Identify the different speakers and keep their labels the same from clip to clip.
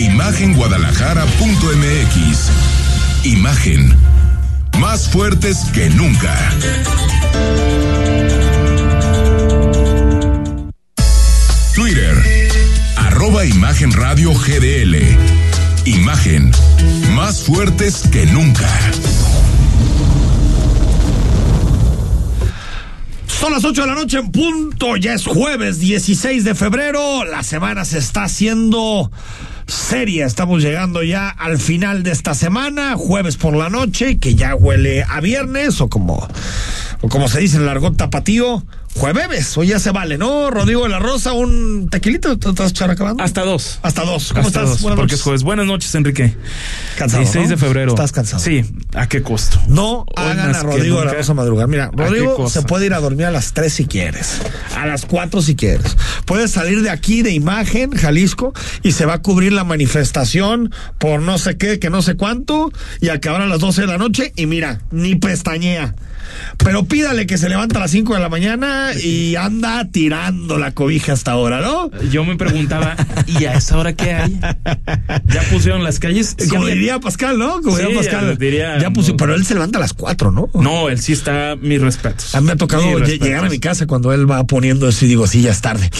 Speaker 1: Imagenguadalajara.mx Imagen. Más fuertes que nunca. Twitter. Arroba Imagen Radio GDL Imagen. Más fuertes que nunca.
Speaker 2: Son las 8 de la noche en punto, ya es jueves 16 de febrero, la semana se está haciendo seria, estamos llegando ya al final de esta semana, jueves por la noche, que ya huele a viernes o como, como se dice en el argot tapatío, jueves, hoy ya se vale, ¿no? Rodrigo de la Rosa, un tequilito, ¿te estás characabando?
Speaker 3: Hasta dos.
Speaker 2: Hasta dos, ¿cómo
Speaker 3: Hasta
Speaker 2: estás?
Speaker 3: dos,
Speaker 2: Buenas
Speaker 3: porque
Speaker 2: noches.
Speaker 3: es jueves. Buenas noches, Enrique.
Speaker 2: Cansado,
Speaker 3: 16
Speaker 2: ¿no?
Speaker 3: de febrero.
Speaker 2: Estás cansado.
Speaker 3: Sí, ¿a qué costo?
Speaker 2: No
Speaker 3: Hoy
Speaker 2: hagan a Rodrigo de la. Rosa madrugar. Mira, Rodrigo se puede ir a dormir a las 3 si quieres, a las 4 si quieres. Puedes salir de aquí de imagen, Jalisco, y se va a cubrir la manifestación por no sé qué, que no sé cuánto, y acabar a las 12 de la noche, y mira, ni pestañea. Pero pídale que se levanta a las 5 de la mañana y anda tirando la cobija hasta ahora, ¿no?
Speaker 3: Yo me preguntaba, ¿y a esa hora qué hay? ¿Ya pusieron las calles?
Speaker 2: Como
Speaker 3: había-
Speaker 2: diría Pascal, ¿no? Como
Speaker 3: Sí,
Speaker 2: diría Pascal.
Speaker 3: diría-
Speaker 2: ya puso,
Speaker 3: no.
Speaker 2: pero él se levanta a las 4, ¿no?
Speaker 3: No, él sí está, mis respetos.
Speaker 2: A mí me ha tocado llegar a mi casa cuando él va poniendo eso y digo, sí, ya es tarde.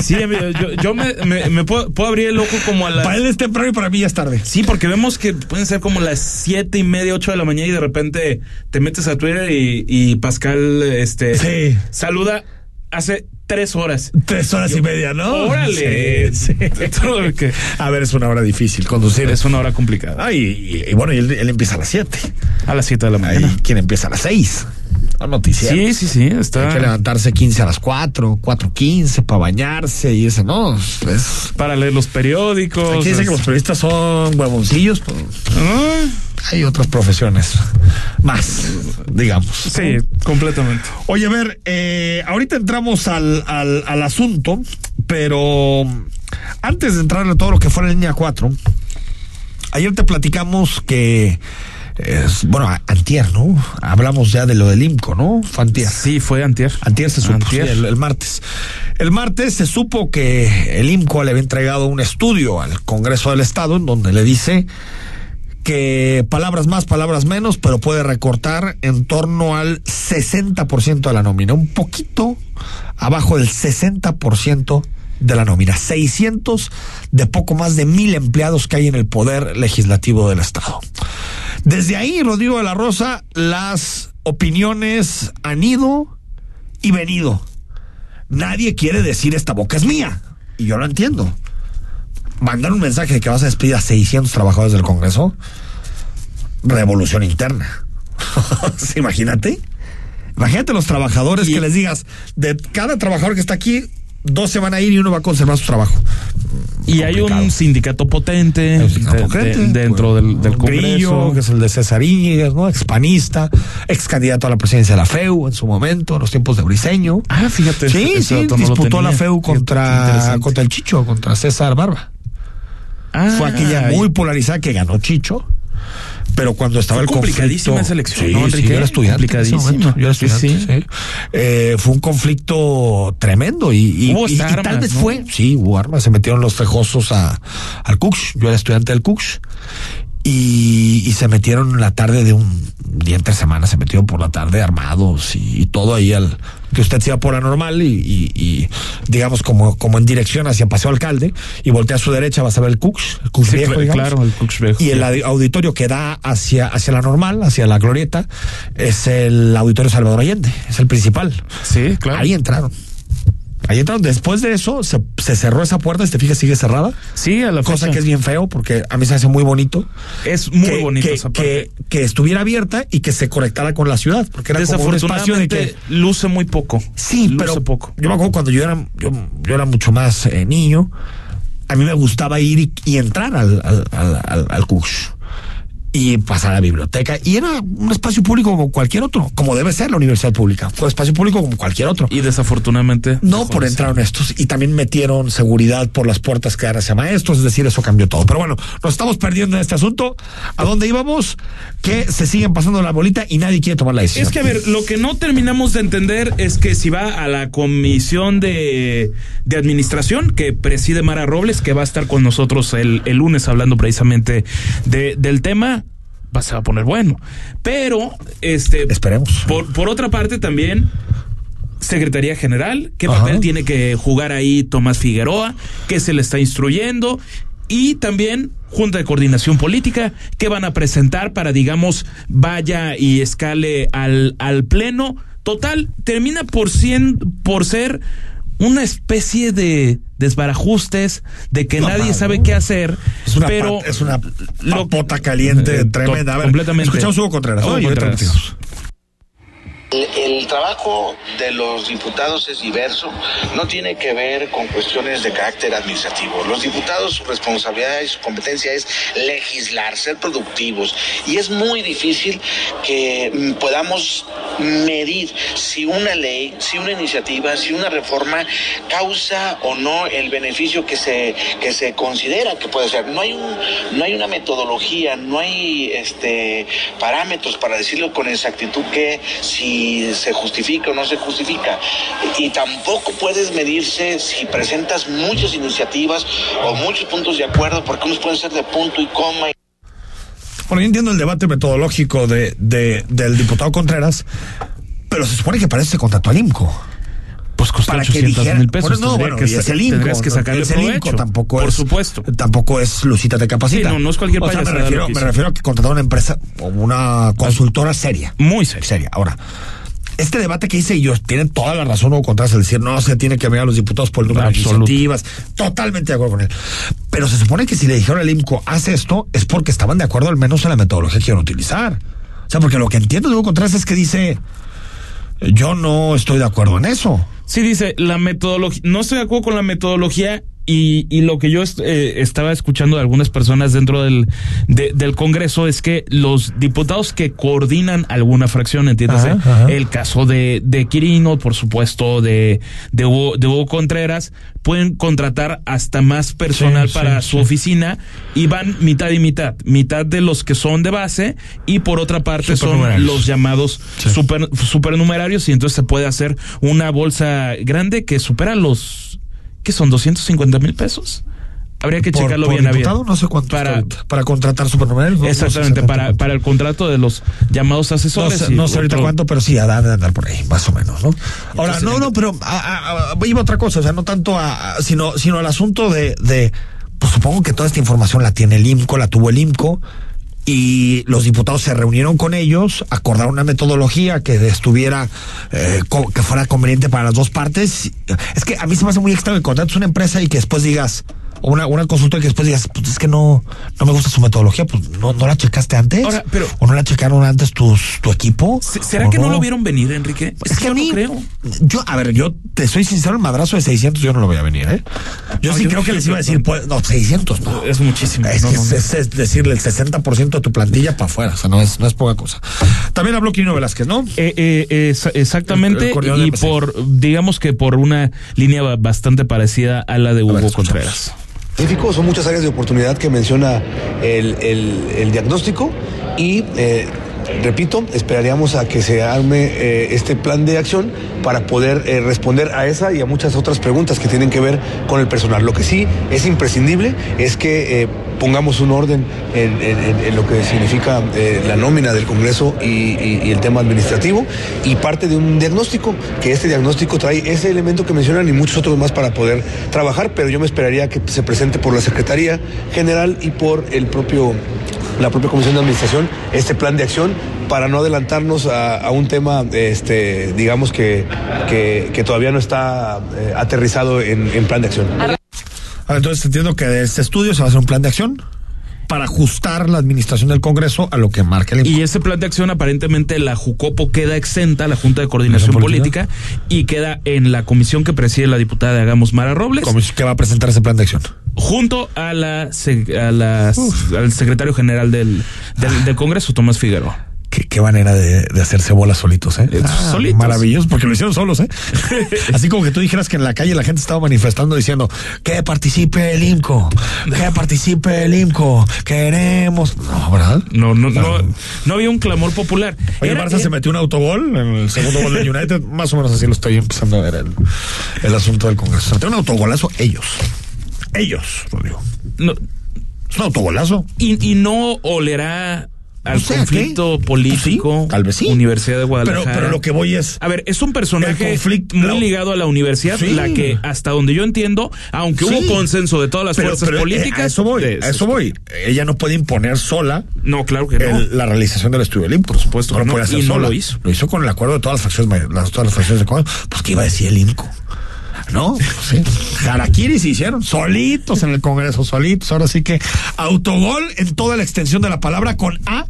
Speaker 3: Sí, amigo, yo, yo me, me- me puedo, puedo abrir el ojo como a las...
Speaker 2: para él es temprano y para mí ya es tarde.
Speaker 3: Sí, porque vemos que pueden ser como las siete y media, ocho de la mañana y de repente te metes a Twitter y, y Pascal este
Speaker 2: Sí.
Speaker 3: saluda hace tres horas.
Speaker 2: Tres horas y media, ¿no?
Speaker 3: Órale.
Speaker 2: Sí, sí.
Speaker 3: Todo lo que-
Speaker 2: A ver, es una hora difícil conducir.
Speaker 3: Es una hora complicada.
Speaker 2: Ah, y, y- y bueno, y él, él empieza a las 7.
Speaker 3: A las siete de la mañana.
Speaker 2: ¿quién empieza a las 6? La noticia.
Speaker 3: Sí, sí, sí,
Speaker 2: Hay que levantarse 15 a las 4, 4.15 para bañarse y eso, ¿no? Es,
Speaker 3: para leer los periódicos.
Speaker 2: aquí dice
Speaker 3: es-
Speaker 2: que los periodistas son huevoncillos, pues
Speaker 3: Ah,
Speaker 2: hay otras profesiones más, digamos.
Speaker 3: Sí, completamente.
Speaker 2: Oye, a ver, eh, ahorita entramos al, al, al asunto, pero antes de entrar a todo lo que fue la línea 4, ayer te platicamos que, es, bueno, antier, ¿no? Hablamos ya de lo del IMCO, ¿no? Fue antier.
Speaker 3: Sí, fue antier.
Speaker 2: Antier se supo,
Speaker 3: Antier.
Speaker 2: sí, el, el martes. El martes se supo que el IMCO le había entregado un estudio al Congreso del Estado en donde le dice que palabras más, palabras menos, pero puede recortar en torno al 60% de la nómina, un poquito abajo del 60% de la nómina, 600 de poco más de mil empleados que hay en el poder legislativo del Estado. Desde ahí, Rodrigo de la Rosa, las opiniones han ido y venido. Nadie quiere decir esta boca es mía. Y yo lo entiendo. Mandar un mensaje de que vas a despedir a 600 trabajadores del Congreso. Revolución interna. Imagínate. Imagínate los trabajadores
Speaker 3: Y-
Speaker 2: que les digas, de cada trabajador que está aquí, dos se van a ir y uno va a conservar su trabajo.
Speaker 3: Y hay un sindicato potente,
Speaker 2: Hay un sindicato
Speaker 3: de-
Speaker 2: potente,
Speaker 3: de- dentro del, del
Speaker 2: Grillo,
Speaker 3: Congreso.
Speaker 2: que es el de César Íñiguez, ¿no? Expanista, ex candidato a la presidencia de la FEU en su momento, en los tiempos de Briseño.
Speaker 3: Ah, fíjate.
Speaker 2: Sí, sí,
Speaker 3: no
Speaker 2: disputó la. FEU contra, contra el Chicho, contra César Barba.
Speaker 3: Ah,
Speaker 2: Fue aquella muy polarizada que ganó Chicho. Pero cuando estaba
Speaker 3: Fue
Speaker 2: el conflicto.
Speaker 3: complicadísima esa elección,
Speaker 2: Sí,
Speaker 3: ¿no,
Speaker 2: sí, yo era estudiante. en ese
Speaker 3: Complicadísima.
Speaker 2: momento, Yo era
Speaker 3: Sí,
Speaker 2: estudiante,
Speaker 3: sí.
Speaker 2: sí. Eh, fue un conflicto tremendo. Y, y,
Speaker 3: Hubo
Speaker 2: y-
Speaker 3: hasta
Speaker 2: y tal vez
Speaker 3: ¿no?
Speaker 2: fue. Sí, hubo armas. Se metieron los fejosos a, al Cux. Yo era estudiante del Cux. Y, y se metieron la tarde de un día entre semana, se metieron por la tarde armados y, y todo ahí al que usted se iba por la normal y, y- y, digamos como, como en dirección hacia Paseo Alcalde y voltea a su derecha vas a ver el Cux, el Cux
Speaker 3: Sí,
Speaker 2: viejo, digamos.
Speaker 3: claro, el Cux viejo,
Speaker 2: Y el auditorio que da hacia, hacia la normal, hacia la glorieta, es el auditorio Salvador Allende, es el principal.
Speaker 3: Sí, claro.
Speaker 2: Ahí entraron. Ahí entraron. Después de eso, se, se cerró esa puerta, si te fijas, sigue cerrada.
Speaker 3: Sí, a la
Speaker 2: Cosa
Speaker 3: fecha.
Speaker 2: que es bien feo, porque a mí se hace muy bonito.
Speaker 3: Es muy
Speaker 2: que,
Speaker 3: bonito
Speaker 2: que,
Speaker 3: esa parte.
Speaker 2: que, que estuviera abierta y que se conectara con la ciudad, porque era como un espacio de
Speaker 3: Desafortunadamente,
Speaker 2: que.
Speaker 3: luce muy poco.
Speaker 2: Sí,
Speaker 3: luce
Speaker 2: pero
Speaker 3: poco.
Speaker 2: yo me acuerdo cuando yo era, yo, yo era mucho más eh, niño. a mí me gustaba ir y, y entrar al, al, al, al, al CUSH y pasar a la biblioteca. Y era un espacio público como cualquier otro, como debe ser la universidad pública. Fue un espacio público como cualquier otro.
Speaker 3: Y desafortunadamente.
Speaker 2: No por entraron estos y también metieron seguridad por las puertas que dan hacia maestros, es decir, eso cambió todo. Pero bueno, nos estamos perdiendo en este asunto. ¿A dónde íbamos? Que se siguen pasando la bolita y nadie quiere tomar la decisión.
Speaker 3: Es que, a ver, lo que no terminamos de entender es que si va a la comisión de, de administración que preside Mara Robles, que va a estar con nosotros el, el lunes hablando precisamente de, del tema, va, se va a poner bueno. Pero, este.
Speaker 2: Esperemos.
Speaker 3: Por, por otra parte, también. Secretaría General, qué papel tiene que jugar ahí Tomás Figueroa, qué se le está instruyendo y también Junta de Coordinación Política, que van a presentar para, digamos, vaya y escale al, al Pleno. Total, termina por, cien, por ser una especie de desbarajustes, de que
Speaker 2: No,
Speaker 3: nadie sabe qué hacer,
Speaker 2: Es una,
Speaker 3: pero
Speaker 2: es una
Speaker 3: lo-
Speaker 2: papota caliente
Speaker 3: Eh,
Speaker 2: tremenda. A ver,
Speaker 3: completamente.
Speaker 2: Escuchamos Hugo Contreras.
Speaker 3: Hugo Contreras.
Speaker 4: El trabajo de los diputados es diverso, no tiene que ver con cuestiones de carácter administrativo. Los diputados, su responsabilidad y su competencia es legislar, ser productivos. Y es muy difícil que mm, podamos medir si una ley, si una iniciativa, si una reforma causa o no el beneficio que se, que se considera que puede ser. No hay, un, no hay una metodología, no hay este, parámetros para decirlo con exactitud que si se justifica o no se justifica. Y tampoco puedes medirse si presentas muchas iniciativas o muchos puntos de acuerdo, porque unos pueden ser de punto y coma.
Speaker 2: Bueno, yo entiendo el debate metodológico de, de- del diputado Contreras, pero se supone que se contrató al IMCO.
Speaker 3: Pues costó
Speaker 2: para que
Speaker 3: 800
Speaker 2: dijera,
Speaker 3: mil pesos.
Speaker 2: Bueno, no, bueno,
Speaker 3: que
Speaker 2: y es el INCO,
Speaker 3: tendrías que sacarle
Speaker 2: es el INCO, tampoco
Speaker 3: Por
Speaker 2: es,
Speaker 3: supuesto.
Speaker 2: tampoco es Lucita te capacita.
Speaker 3: Sí, no, no es cualquier
Speaker 2: o sea, me refiero, me refiero a que contrató una empresa o una consultora seria.
Speaker 3: Muy serio.
Speaker 2: Seria. Ahora, este debate que hice ellos tienen toda la razón Hugo Contreras al decir no se tiene que ver a los diputados por el número
Speaker 3: Absoluto.
Speaker 2: de iniciativas. Totalmente de acuerdo con él. Pero se supone que si le dijeron al IMCO haz esto es porque estaban de acuerdo al menos en la metodología que iban a utilizar. O sea, porque lo que entiendo de Hugo Contreras es que dice yo no estoy de acuerdo en eso.
Speaker 3: Sí, dice, la metodología, no estoy de acuerdo con la metodología y, y lo que yo est- eh, estaba escuchando de algunas personas dentro del, de- del Congreso es que los diputados que coordinan alguna fracción, entiéndase,
Speaker 2: Ajá, ajá.
Speaker 3: el caso de, de Quirino, por supuesto, de, de, Hugo, de Hugo Contreras, pueden contratar hasta más personal
Speaker 2: Sí,
Speaker 3: para
Speaker 2: sí,
Speaker 3: su
Speaker 2: sí.
Speaker 3: oficina y van mitad y mitad, mitad de los que son de base y por otra parte son los llamados super, supernumerarios y entonces se puede hacer una bolsa grande que supera los ¿qué son? 250 mil pesos. Habría que
Speaker 2: Por-
Speaker 3: checarlo
Speaker 2: por
Speaker 3: bien a bien.
Speaker 2: diputado, no sé cuánto
Speaker 3: para
Speaker 2: está para contratar supernumerarios. no- no sé
Speaker 3: exactamente
Speaker 2: exactamente
Speaker 3: para para el contrato de los llamados
Speaker 2: No
Speaker 3: asesores.
Speaker 2: sé, no sé ahorita cuánto, pero sí, ha de andar por ahí, más o menos, ¿no? Ahora,
Speaker 3: Entonces,
Speaker 2: no, no, pero a, a- a- iba a otra cosa, o sea, no tanto a, a- sino, sino al asunto de, de, pues supongo que toda esta información la tiene el IMCO, la tuvo el IMCO, y los diputados se reunieron con ellos, acordaron una metodología que estuviera, eh, que fuera conveniente para las dos partes. Es que a mí se me hace muy extraño que contrates una empresa y que después digas, o una, una consulta que después digas, pues es que no, no me gusta su metodología, pues no, no la checaste antes.
Speaker 3: Ahora, pero-
Speaker 2: ¿O no la checaron antes tus, tu equipo?
Speaker 3: Se- ¿Será
Speaker 2: ¿O
Speaker 3: que no? lo vieron venir, Enrique?
Speaker 2: Es que a
Speaker 3: yo
Speaker 2: mí,
Speaker 3: no creo.
Speaker 2: yo, a ver, yo te soy sincero, el madrazo de 600 yo no lo voy a venir, ¿eh? Yo
Speaker 3: No,
Speaker 2: sí
Speaker 3: yo
Speaker 2: creo que les iba a decir, pues, no, 600 no.
Speaker 3: Es muchísimo.
Speaker 2: Es,
Speaker 3: No,
Speaker 2: que
Speaker 3: no,
Speaker 2: es,
Speaker 3: no.
Speaker 2: es- es decirle el 60% de tu plantilla para afuera, o sea, no es, no es poca cosa. También habló Quirino Velázquez, ¿no?
Speaker 3: Eh, eh, exactamente
Speaker 2: el
Speaker 3: y por digamos que por una línea ba- bastante parecida a la de Hugo
Speaker 2: escuchamos.
Speaker 3: Contreras.
Speaker 5: Son muchas áreas de oportunidad que menciona el, el- el diagnóstico y, eh, repito, esperaríamos a que se arme eh, este plan de acción para poder eh, responder a esa y a muchas otras preguntas que tienen que ver con el personal. Lo que sí es imprescindible es que eh, pongamos un orden en, lo que significa la nómina del Congreso y- y el tema administrativo y parte de un diagnóstico, que este diagnóstico trae ese elemento que mencionan y muchos otros más para poder trabajar, pero yo me esperaría que se presente por la Secretaría General y por el propio, la propia Comisión de Administración este plan de acción para no adelantarnos a, a un tema, este, digamos que, que, que todavía no está eh, aterrizado en, en plan de acción.
Speaker 2: Ahora, entonces entiendo que de este estudio se va a hacer un plan de acción para ajustar la administración del Congreso a lo que marca el
Speaker 3: Y ese plan de acción aparentemente la Jucopo queda exenta, la Junta de Coordinación
Speaker 2: ¿Coordinación
Speaker 3: Política, y queda en la comisión que preside la diputada de Hagamos Mara Robles.
Speaker 2: ¿Cómo es que va a presentar ese plan de acción?
Speaker 3: Junto a la, se- a la- al secretario general del, del, del Congreso, Tomás Figueroa.
Speaker 2: Qué, qué manera de, de hacerse bolas solitos, ¿eh?
Speaker 3: Eh, solitos.
Speaker 2: Maravilloso, porque lo hicieron solos, ¿eh? Así como que tú dijeras que en la calle la gente estaba manifestando diciendo que participe el IMCO, que participe el IMCO, queremos. No, ¿verdad?
Speaker 3: No, no, no, no había un clamor popular.
Speaker 2: Oye,
Speaker 3: Era-
Speaker 2: Barça se metió un autogol en el segundo gol de United. Más o menos así lo estoy empezando a ver el, el asunto del Congreso. Se metió un autogolazo ellos. Ellos, Rodrigo.
Speaker 3: no,
Speaker 2: Es un autogolazo.
Speaker 3: y, y no olerá al
Speaker 2: No sé, ¿a
Speaker 3: conflicto
Speaker 2: qué?
Speaker 3: político.
Speaker 2: Sí, tal vez sí.
Speaker 3: Universidad de Guadalajara.
Speaker 2: pero lo que voy es.
Speaker 3: A ver, es un personaje muy
Speaker 2: no.
Speaker 3: ligado a la universidad,
Speaker 2: Sí.
Speaker 3: la que hasta donde yo entiendo, aunque hubo consenso de todas las
Speaker 2: Pero,
Speaker 3: fuerzas
Speaker 2: pero, eh,
Speaker 3: políticas.
Speaker 2: a eso voy,
Speaker 3: de-
Speaker 2: a eso voy. Ella no puede imponer sola
Speaker 3: No, claro que no.
Speaker 2: el- la realización del estudio IMCO. Por
Speaker 3: supuesto
Speaker 2: no
Speaker 3: que
Speaker 2: lo
Speaker 3: no,
Speaker 2: puede hacer
Speaker 3: y no
Speaker 2: sola.
Speaker 3: lo hizo.
Speaker 2: Lo hizo con el acuerdo de todas las fracciones, las, todas las fracciones de. Pues que iba a decir el IMCO. ¿No? Sí. Se hicieron solitos en el Congreso, solitos. Ahora sí que autogol en toda la extensión de la palabra con A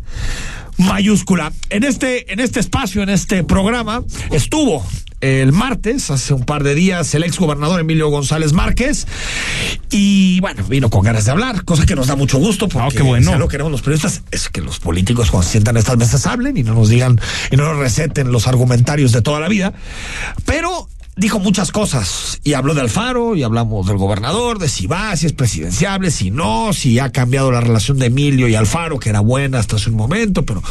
Speaker 2: mayúscula. En este, en este espacio, en este programa, estuvo el martes, hace un par de días, el ex gobernador Emilio González Márquez. Y bueno, vino con ganas de hablar, cosa que nos da mucho gusto, porque
Speaker 3: Ah, bueno.
Speaker 2: si queremos los periodistas es que los políticos cuando se sientan en estas mesas hablen y no nos digan y no nos receten los argumentarios de toda la vida. Pero dijo muchas cosas y habló de Alfaro y hablamos del gobernador, de si va, si es presidenciable, si no, si ha cambiado la relación de Emilio y Alfaro, que era buena hasta hace un momento, pero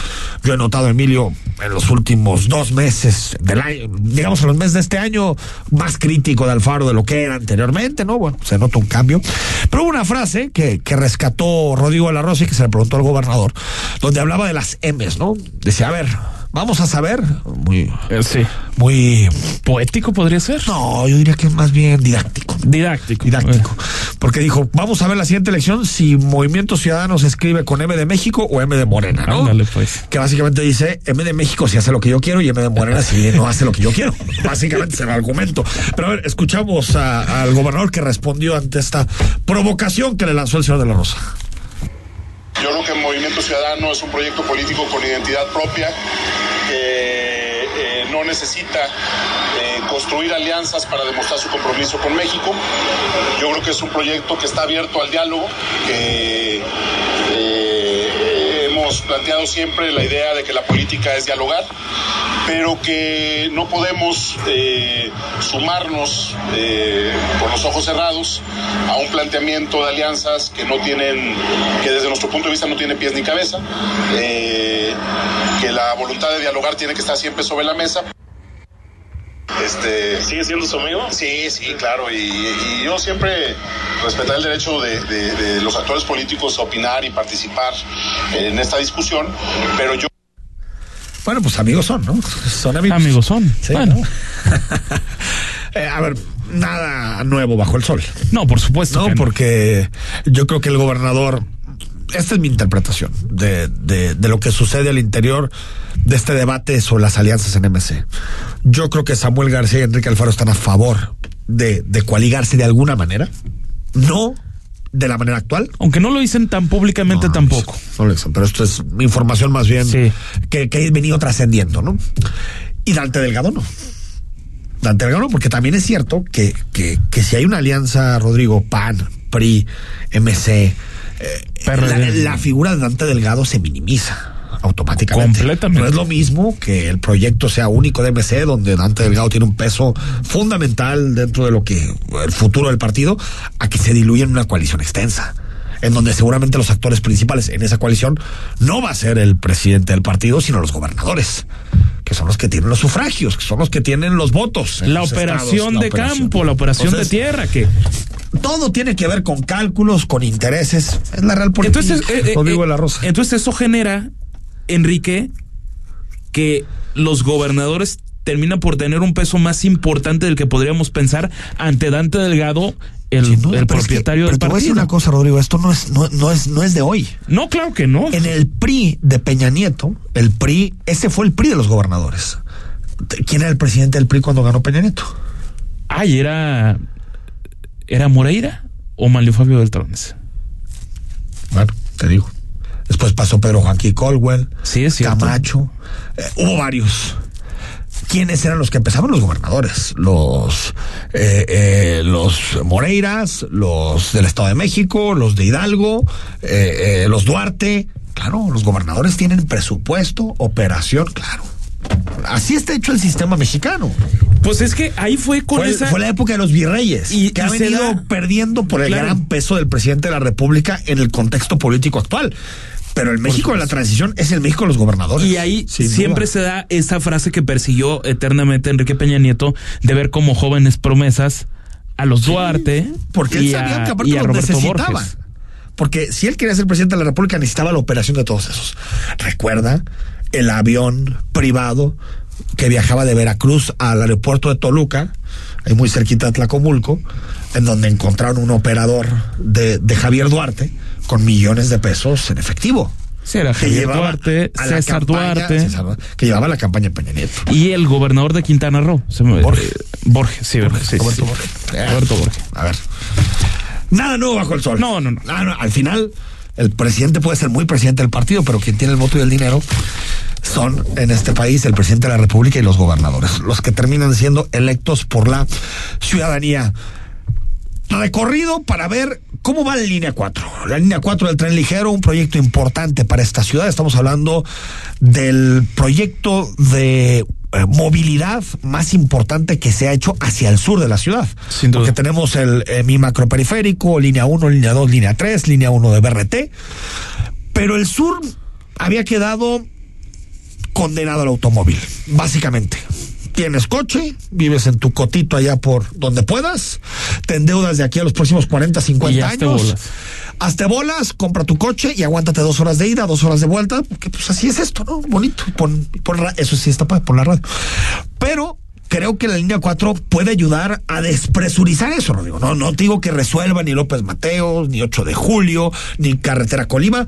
Speaker 2: yo he notado a Emilio en los últimos dos meses del año, digamos en los meses de este año, más crítico de Alfaro de lo que era anteriormente, ¿no? Bueno, se nota un cambio. Pero hubo una frase que, que rescató Rodrigo de la Rosa y que se le preguntó al gobernador, donde hablaba de las M's, ¿no? Decía, a ver, vamos a saber, muy,
Speaker 3: Eh, sí.
Speaker 2: muy
Speaker 3: ¿Poético podría ser?
Speaker 2: no, yo diría que es más bien didáctico.
Speaker 3: Didáctico.
Speaker 2: Didáctico. Porque dijo, vamos a ver la siguiente elección si Movimiento Ciudadano se escribe con M de México o M de Morena, ¿no?
Speaker 3: Ándale, pues.
Speaker 2: Que básicamente dice, M de México si hace lo que yo quiero y M de Morena si no hace lo que yo quiero. Básicamente es el argumento. Pero a ver, escuchamos a- al gobernador que respondió ante esta provocación que le lanzó el señor de la Rosa.
Speaker 6: Yo creo que Movimiento Ciudadano es un proyecto político con identidad propia que eh, no necesita eh, construir alianzas para demostrar su compromiso con México. Yo creo que es un proyecto que está abierto al diálogo, planteado siempre la idea de que la política es dialogar, pero que no podemos eh, sumarnos eh, con los ojos cerrados a un planteamiento de alianzas que no tienen, que desde nuestro punto de vista no tiene pies ni cabeza, eh, que la voluntad de dialogar tiene que estar siempre sobre la mesa. Este, ¿Sigue siendo su amigo? Sí, sí, claro. Y, y yo siempre respetaré el derecho de, de- de los actores políticos a opinar y participar en esta discusión, pero yo
Speaker 2: Bueno, pues amigos son, ¿no? Son amigos.
Speaker 3: Amigos son.
Speaker 2: Sí,
Speaker 3: Bueno.
Speaker 2: ¿no? Eh, a ver, nada nuevo bajo el sol.
Speaker 3: No, por supuesto.
Speaker 2: No,
Speaker 3: que
Speaker 2: porque yo creo que el gobernador, esta es mi interpretación de, de, de lo que sucede al interior de este debate sobre las alianzas en MC. Yo creo que Samuel García y Enrique Alfaro están a favor de, de coaligarse de alguna manera, no de la manera actual.
Speaker 3: Aunque no lo dicen tan públicamente
Speaker 2: No,
Speaker 3: tampoco.
Speaker 2: No lo dicen, pero esto es información más bien
Speaker 3: Sí.
Speaker 2: que, que ha venido trascendiendo, ¿no? Y Dante Delgado no. Dante Delgado no, porque también es cierto que, que, que si hay una alianza, Rodrigo, PAN, PRI, MC, eh, la figura de Dante Delgado se minimiza automáticamente.
Speaker 3: Completamente.
Speaker 2: No es lo mismo que el proyecto sea único de MC, donde Dante Delgado tiene un peso fundamental dentro de lo que el futuro del partido, a que se diluya en una coalición extensa. En donde seguramente los actores principales en esa coalición no va a ser el presidente del partido, sino los gobernadores, que son los que tienen los sufragios, que son los que tienen los votos.
Speaker 3: La
Speaker 2: los
Speaker 3: operación
Speaker 2: estados, la
Speaker 3: de
Speaker 2: operación.
Speaker 3: campo, la operación
Speaker 2: Entonces,
Speaker 3: de tierra, que
Speaker 2: Todo tiene que ver con cálculos, con intereses. Es la real política.
Speaker 3: Entonces, eh, eh,
Speaker 2: Rodrigo
Speaker 3: eh,
Speaker 2: de la Rosa.
Speaker 3: entonces eso genera, Enrique, que los gobernadores terminan por tener un peso más importante del que podríamos pensar ante Dante Delgado, el,
Speaker 2: duda,
Speaker 3: el
Speaker 2: es que-
Speaker 3: propietario
Speaker 2: pero
Speaker 3: del
Speaker 2: te voy a decir
Speaker 3: partido.
Speaker 2: una cosa, Rodrigo, esto no es, no, no es, no es de hoy.
Speaker 3: No, claro que no.
Speaker 2: En el PRI de Peña Nieto, el PRI, ese fue el PRI de los gobernadores. ¿Quién era el presidente del PRI cuando ganó Peña Nieto?
Speaker 3: Ay, era. ¿Era Moreira o Manlio Fabio Beltrones?
Speaker 2: Bueno, te digo. Después pasó Pedro Joaquín Colwell,
Speaker 3: Sí, es.
Speaker 2: Camacho. eh, hubo varios. ¿quiénes eran los que empezaban? Los gobernadores, los, eh, eh, los Moreiras, los del Estado de México, los de Hidalgo, eh, eh, los Duarte. Claro, los gobernadores tienen presupuesto, operación, claro. Así está hecho el sistema mexicano.
Speaker 3: Pues es que ahí fue con
Speaker 2: Fue,
Speaker 3: esa.
Speaker 2: fue la época de los virreyes,
Speaker 3: Y-
Speaker 2: que
Speaker 3: y
Speaker 2: ha venido
Speaker 3: da-
Speaker 2: perdiendo por el
Speaker 3: Claro.
Speaker 2: gran peso del presidente de la República en el contexto político actual. Pero el México de la transición es el México de los gobernadores.
Speaker 3: Y ahí siempre
Speaker 2: duda.
Speaker 3: se da esa frase que persiguió eternamente Enrique Peña Nieto de ver como jóvenes promesas a los Duarte
Speaker 2: Porque él
Speaker 3: y
Speaker 2: sabía
Speaker 3: a,
Speaker 2: que aparte
Speaker 3: y a
Speaker 2: los necesitaba.
Speaker 3: Borges.
Speaker 2: Porque si él quería ser presidente de la República, necesitaba la operación de todos esos. Recuerda el avión privado que viajaba de Veracruz al aeropuerto de Toluca, ahí muy cerquita de Tlacomulco, en donde encontraron un operador de, de Javier Duarte con millones de pesos en efectivo.
Speaker 3: Sí, era
Speaker 2: que
Speaker 3: Javier
Speaker 2: llevaba
Speaker 3: Duarte, César
Speaker 2: campaña-
Speaker 3: Duarte.
Speaker 2: César que llevaba la campaña Peña Nieto.
Speaker 3: Y el gobernador de Quintana Roo. Se me-
Speaker 2: Borges.
Speaker 3: eh, Borges, sí, Borges, sí,
Speaker 2: Roberto
Speaker 3: sí.
Speaker 2: Borges.
Speaker 3: Roberto Borges.
Speaker 2: A ver. Nada nuevo bajo el sol.
Speaker 3: No, no, no.
Speaker 2: Ah, no, Al final, el presidente puede ser muy presidente del partido, pero quien tiene el voto y el dinero son en este país el presidente de la República y los gobernadores, los que terminan siendo electos por la ciudadanía. Recorrido para ver cómo va la línea 4. La línea 4 del tren ligero, un proyecto importante para esta ciudad. Estamos hablando del proyecto de eh, movilidad más importante que se ha hecho hacia el sur de la ciudad.
Speaker 3: Sin duda.
Speaker 2: Porque tenemos el eh, mi macroperiférico, línea 1, línea 2, línea 3, línea 1 de BRT. Pero el sur había quedado condenado al automóvil, básicamente. Tienes coche, vives en tu cotito allá por donde puedas, te endeudas de aquí a los próximos 40, 50
Speaker 3: Y hazte
Speaker 2: años.
Speaker 3: bolas.
Speaker 2: Hazte bolas, compra tu coche y aguántate dos horas de ida, dos horas de vuelta, porque pues así es esto, ¿no? Bonito. Ra- eso sí está por la radio. Pero creo que la línea 4 puede ayudar a despresurizar eso, Rodrigo. No, no te digo que resuelva ni López Mateos, ni 8 de julio, ni Carretera Colima.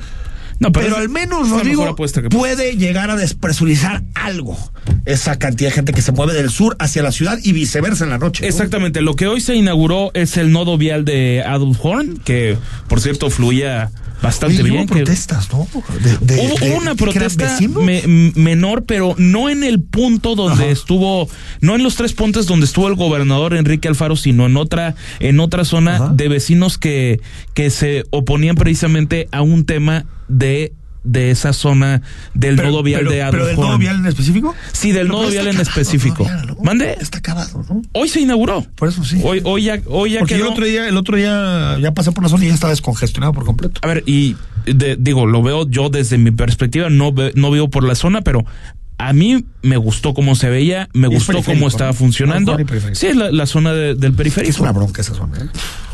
Speaker 3: No, pero
Speaker 2: pero,
Speaker 3: es-
Speaker 2: al menos, Rodrigo, puede llegar a despresurizar algo. Esa cantidad de gente que se mueve del sur hacia la ciudad y viceversa en la noche. ¿no?
Speaker 3: Exactamente, lo que hoy se inauguró es el nodo vial de Adolf Horn, que por cierto fluía bastante bien.
Speaker 2: hubo protestas, ¿no? De- de-
Speaker 3: Hubo,
Speaker 2: de-
Speaker 3: hubo una protesta me- menor, pero no en el punto donde
Speaker 2: Ajá.
Speaker 3: estuvo, no en los tres puntos donde estuvo el gobernador Enrique Alfaro, sino en otra, en otra zona
Speaker 2: Ajá.
Speaker 3: de vecinos que, que se oponían precisamente a un tema de, de esa zona del
Speaker 2: Pero-
Speaker 3: nodo vial
Speaker 2: pero-
Speaker 3: de Adolf
Speaker 2: ¿Pero del nodo vial en específico?
Speaker 3: Sí, del nodo
Speaker 2: está
Speaker 3: vial en específico.
Speaker 2: ¿no?
Speaker 3: ¿Mande?
Speaker 2: Está acabado, ¿no?
Speaker 3: Hoy se inauguró.
Speaker 2: Por eso sí.
Speaker 3: Hoy, hoy ya, hoy ya
Speaker 2: Porque
Speaker 3: quedó.
Speaker 2: el otro día, el otro día ya pasé por la zona y ya estaba descongestionado por completo.
Speaker 3: A ver, y de- digo, lo veo yo desde mi perspectiva, no, ve- no veo por la zona, pero a mí me gustó cómo se veía, me
Speaker 2: Y
Speaker 3: gustó cómo estaba
Speaker 2: ¿no?
Speaker 3: funcionando.
Speaker 2: Periférico.
Speaker 3: Sí, es la, la zona de- del periférico.
Speaker 2: Es una bronca esa zona, ¿eh?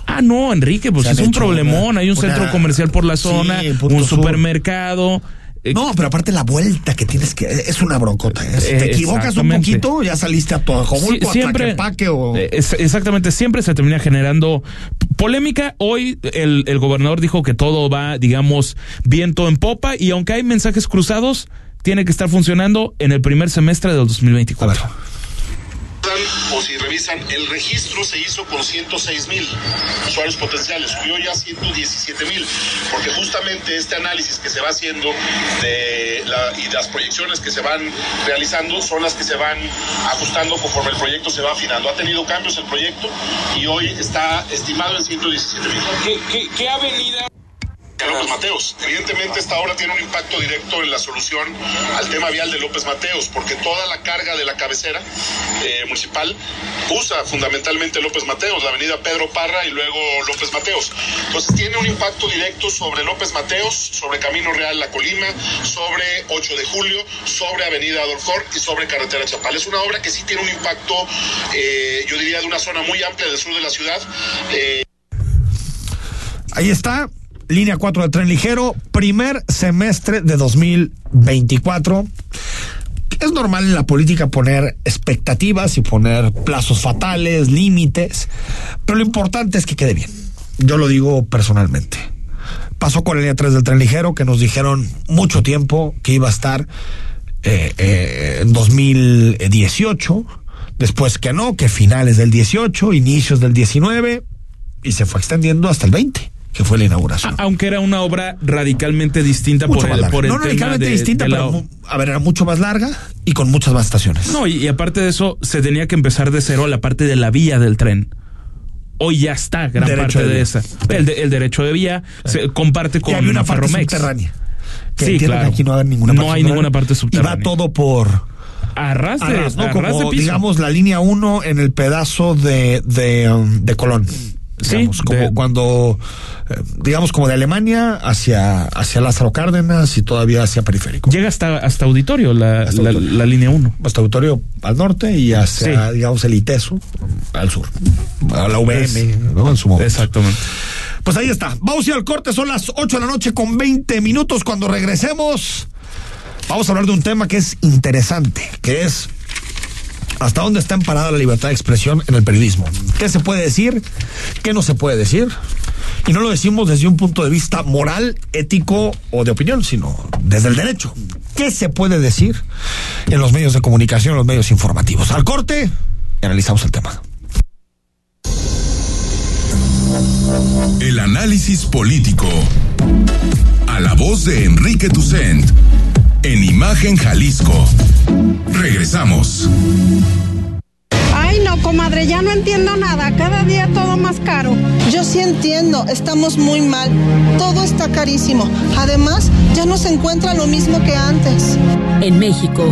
Speaker 3: Ah, no, Enrique, pues es un problemón.
Speaker 2: una-
Speaker 3: Hay un
Speaker 2: una-
Speaker 3: centro comercial por la
Speaker 2: Sí,
Speaker 3: zona, un supermercado. eh,
Speaker 2: No, pero aparte la vuelta que tienes que es una broncota. ¿eh? Si te equivocas un poquito, ya saliste a
Speaker 3: sí,
Speaker 2: Tojomulco, a
Speaker 3: siempre
Speaker 2: o
Speaker 3: eh, es- exactamente siempre se termina generando polémica hoy el, el gobernador dijo que todo va digamos viento en popa y aunque hay mensajes cruzados tiene que estar funcionando en el primer semestre del 2024
Speaker 6: o si revisan, el registro se hizo con 106 mil usuarios potenciales, subió ya a 117 mil, porque justamente este análisis que se va haciendo y las proyecciones que se van realizando son las que se van ajustando conforme el proyecto se va afinando. Ha tenido cambios el proyecto y hoy está estimado en 117 mil.
Speaker 3: ¿Qué, qué, qué avenida
Speaker 6: López Mateos. Evidentemente esta obra tiene un impacto directo en la solución al tema vial de López Mateos, porque toda la carga de la cabecera eh, municipal usa fundamentalmente López Mateos, la avenida Pedro Parra y luego López Mateos. Entonces tiene un impacto directo sobre López Mateos, sobre Camino Real La Colima, sobre 8 de Julio, sobre Avenida Adolfor y sobre Carretera Chapal. Es una obra que sí tiene un impacto, eh, yo diría, de una zona muy amplia del sur de la ciudad. eh,
Speaker 2: Ahí está, línea 4 del tren ligero, primer semestre de 2024. Es normal en la política poner expectativas y poner plazos fatales, límites, pero lo importante es que quede bien. Yo lo digo personalmente. Pasó con la línea 3 del tren ligero, que nos dijeron mucho tiempo que iba a estar eh, eh, en 2018, después que no, que finales del 18, inicios del 19, y se fue extendiendo hasta el 20 que fue la inauguración.
Speaker 3: Aunque era una obra radicalmente distinta
Speaker 2: Mucho
Speaker 3: por el, por el
Speaker 2: no
Speaker 3: tema
Speaker 2: radicalmente
Speaker 3: de-
Speaker 2: distinta,
Speaker 3: de la-
Speaker 2: pero a ver, era mucho más larga y con muchas más estaciones.
Speaker 3: No, y, y aparte de eso, se tenía que empezar de cero la parte de la vía del tren. Hoy ya está gran
Speaker 2: Derecho
Speaker 3: parte
Speaker 2: de
Speaker 3: esa. El, de- el derecho de vía se comparte
Speaker 2: y
Speaker 3: con
Speaker 2: había una parte
Speaker 3: Ferromex.
Speaker 2: subterránea. Que
Speaker 3: Sí, claro.
Speaker 2: que aquí no hay ninguna
Speaker 3: No
Speaker 2: parte
Speaker 3: hay ninguna parte subterránea.
Speaker 2: Y va todo por
Speaker 3: Arras de,
Speaker 2: arras, ¿no?
Speaker 3: arras de
Speaker 2: Como,
Speaker 3: piso.
Speaker 2: digamos, la línea 1 en el pedazo de, de, um, de Colón.
Speaker 3: Sí,
Speaker 2: Digamos, como
Speaker 3: de-
Speaker 2: cuando, eh, digamos, como de Alemania hacia, hacia Lázaro Cárdenas y todavía hacia Periférico.
Speaker 3: Llega hasta, hasta auditorio la,
Speaker 2: Hasta
Speaker 3: la-
Speaker 2: Auditorio.
Speaker 3: la línea 1.
Speaker 2: Hasta Auditorio al norte y hacia,
Speaker 3: Sí.
Speaker 2: digamos, el ITESO al sur. A la UVM,
Speaker 3: Es-
Speaker 2: ¿no? En su momento.
Speaker 3: Exactamente.
Speaker 2: Pues ahí está. Vamos a ir al corte. Son las 8 de la noche con 20 minutos. Cuando regresemos, vamos a hablar de un tema que es interesante, que es hasta dónde está emparada la libertad de expresión en el periodismo. ¿Qué se puede decir? ¿Qué no se puede decir? Y no lo decimos desde un punto de vista moral, ético o de opinión, sino desde el derecho. ¿Qué se puede decir en los medios de comunicación, en los medios informativos? Al corte, analizamos el tema.
Speaker 1: El análisis político. A la voz de Enrique Tucent. En Imagen Jalisco. Regresamos.
Speaker 7: Ay, no, comadre, ya no entiendo nada. Cada día todo más caro.
Speaker 8: Yo sí entiendo, estamos muy mal. Todo está carísimo. Además, ya no se encuentra lo mismo que antes.
Speaker 9: En México,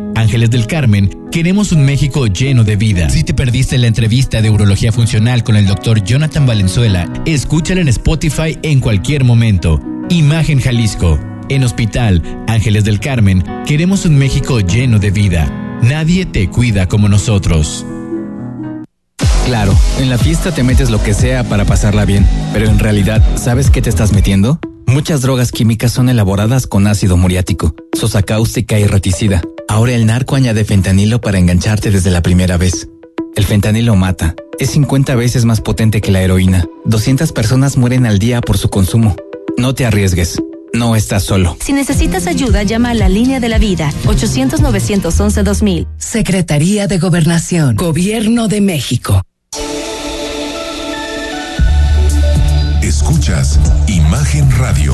Speaker 10: Ángeles del Carmen queremos un México lleno de vida. Si te perdiste la entrevista de Urología Funcional con el doctor Jonathan Valenzuela, escúchala en Spotify en cualquier momento. Imagen Jalisco. En Hospital Ángeles del Carmen queremos un México lleno de vida. Nadie te cuida como nosotros.
Speaker 11: Claro, en la fiesta te metes lo que sea para pasarla bien, pero en realidad, ¿sabes qué te estás metiendo? Muchas drogas químicas son elaboradas con ácido muriático, sosa cáustica y reticida. Ahora el narco añade fentanilo para engancharte desde la primera vez. El fentanilo mata. Es 50 veces más potente que la heroína. 200 personas mueren al día por su consumo. No te arriesgues. No estás solo.
Speaker 12: Si necesitas ayuda, llama a la línea de la vida 800-911-2000.
Speaker 13: Secretaría de Gobernación, Gobierno de México.
Speaker 1: Escuchas Imagen Radio.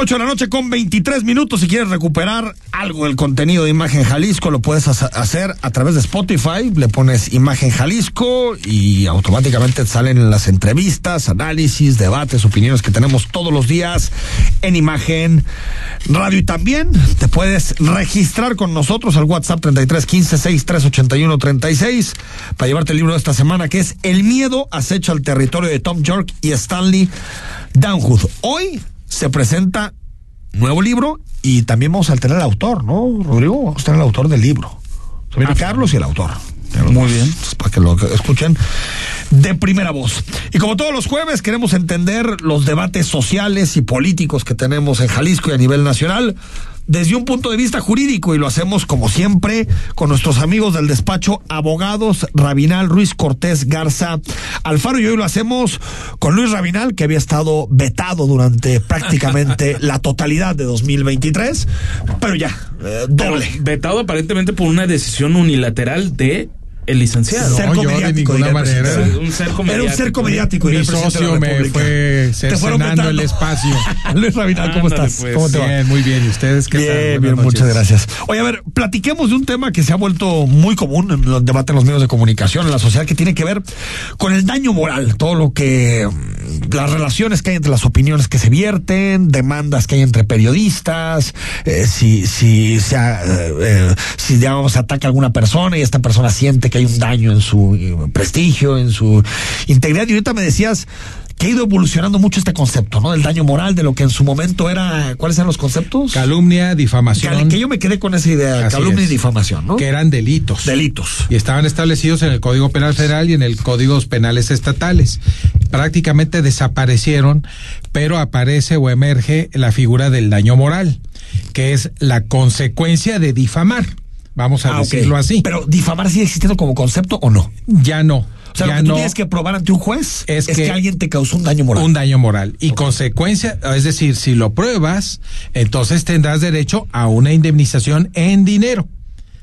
Speaker 2: 8 de la noche con 23 minutos. Si quieres recuperar algo del contenido de Imagen Jalisco, lo puedes ha- hacer a través de Spotify. Le pones Imagen Jalisco y automáticamente te salen las entrevistas, análisis, debates, opiniones que tenemos todos los días en Imagen Radio. Y también te puedes registrar con nosotros al WhatsApp 33 15 63 81 36 para llevarte el libro de esta semana que es El miedo acecha al territorio de Tom York y Stanley Downwood. Hoy se presenta nuevo libro y también vamos a tener el autor, ¿no, Rodrigo? Vamos a tener el autor del libro. Se viene Carlos y el autor. Muy bien. Para que lo escuchen de primera voz. Y como todos los jueves, queremos entender los debates sociales y políticos que tenemos en Jalisco y a nivel nacional desde un punto de vista jurídico y lo hacemos como siempre con nuestros amigos del despacho abogados Rabinal Ruiz Cortés Garza Alfaro y hoy lo hacemos con Luis Rabinal que había estado vetado durante prácticamente la totalidad de 2023 pero ya eh, doble.
Speaker 3: Vetado aparentemente por una decisión unilateral de el licenciado.
Speaker 2: Ser
Speaker 14: No, yo de
Speaker 2: comediático,
Speaker 14: ninguna manera.
Speaker 2: presidente.
Speaker 3: Un ser
Speaker 2: Era un ser comediático.
Speaker 14: Mi socio me fue
Speaker 2: Te fueron
Speaker 14: cercenando el espacio.
Speaker 2: Luis Rabinal, ¿cómo
Speaker 3: Ándale,
Speaker 2: estás?
Speaker 3: pues.
Speaker 2: ¿Cómo te va?
Speaker 14: Bien, muy bien. ¿Y ustedes qué tal?
Speaker 2: Bien,
Speaker 14: Buenas
Speaker 2: bien,
Speaker 14: noches.
Speaker 2: muchas gracias. Oye, a ver, platiquemos de un tema que se ha vuelto muy común en los debates en los medios de comunicación, en la sociedad, que tiene que ver con el daño moral, todo lo que, mm, las relaciones que hay entre las opiniones que se vierten, demandas que hay entre periodistas, eh, si, si, se eh, eh, si digamos se ataca a alguna persona y esta persona siente que hay un daño en su eh, prestigio, en su integridad. Y ahorita me decías que ha ido evolucionando mucho este concepto, ¿no? Del daño moral, de lo que en su momento era, ¿cuáles eran los conceptos?
Speaker 14: Calumnia, difamación.
Speaker 2: Que yo me quedé con esa idea,
Speaker 14: Así
Speaker 2: calumnia
Speaker 14: es.
Speaker 2: y difamación, ¿no?
Speaker 14: Que eran delitos.
Speaker 2: Delitos.
Speaker 14: Y estaban establecidos en el Código Penal Federal y en el Códigos Penales Estatales. Prácticamente desaparecieron, pero aparece o emerge la figura del daño moral, que es la consecuencia de difamar. Vamos a
Speaker 2: Ah,
Speaker 14: decirlo así.
Speaker 2: Pero difamar sigue existiendo como concepto o no?
Speaker 14: Ya no.
Speaker 2: O sea,
Speaker 14: ya
Speaker 2: lo que tú
Speaker 14: no.
Speaker 2: tienes que probar ante un juez es,
Speaker 14: Es
Speaker 2: que,
Speaker 14: que
Speaker 2: alguien te causó un daño moral.
Speaker 14: Un daño moral. Y consecuencia, es decir, si lo pruebas, entonces tendrás derecho a una indemnización en dinero.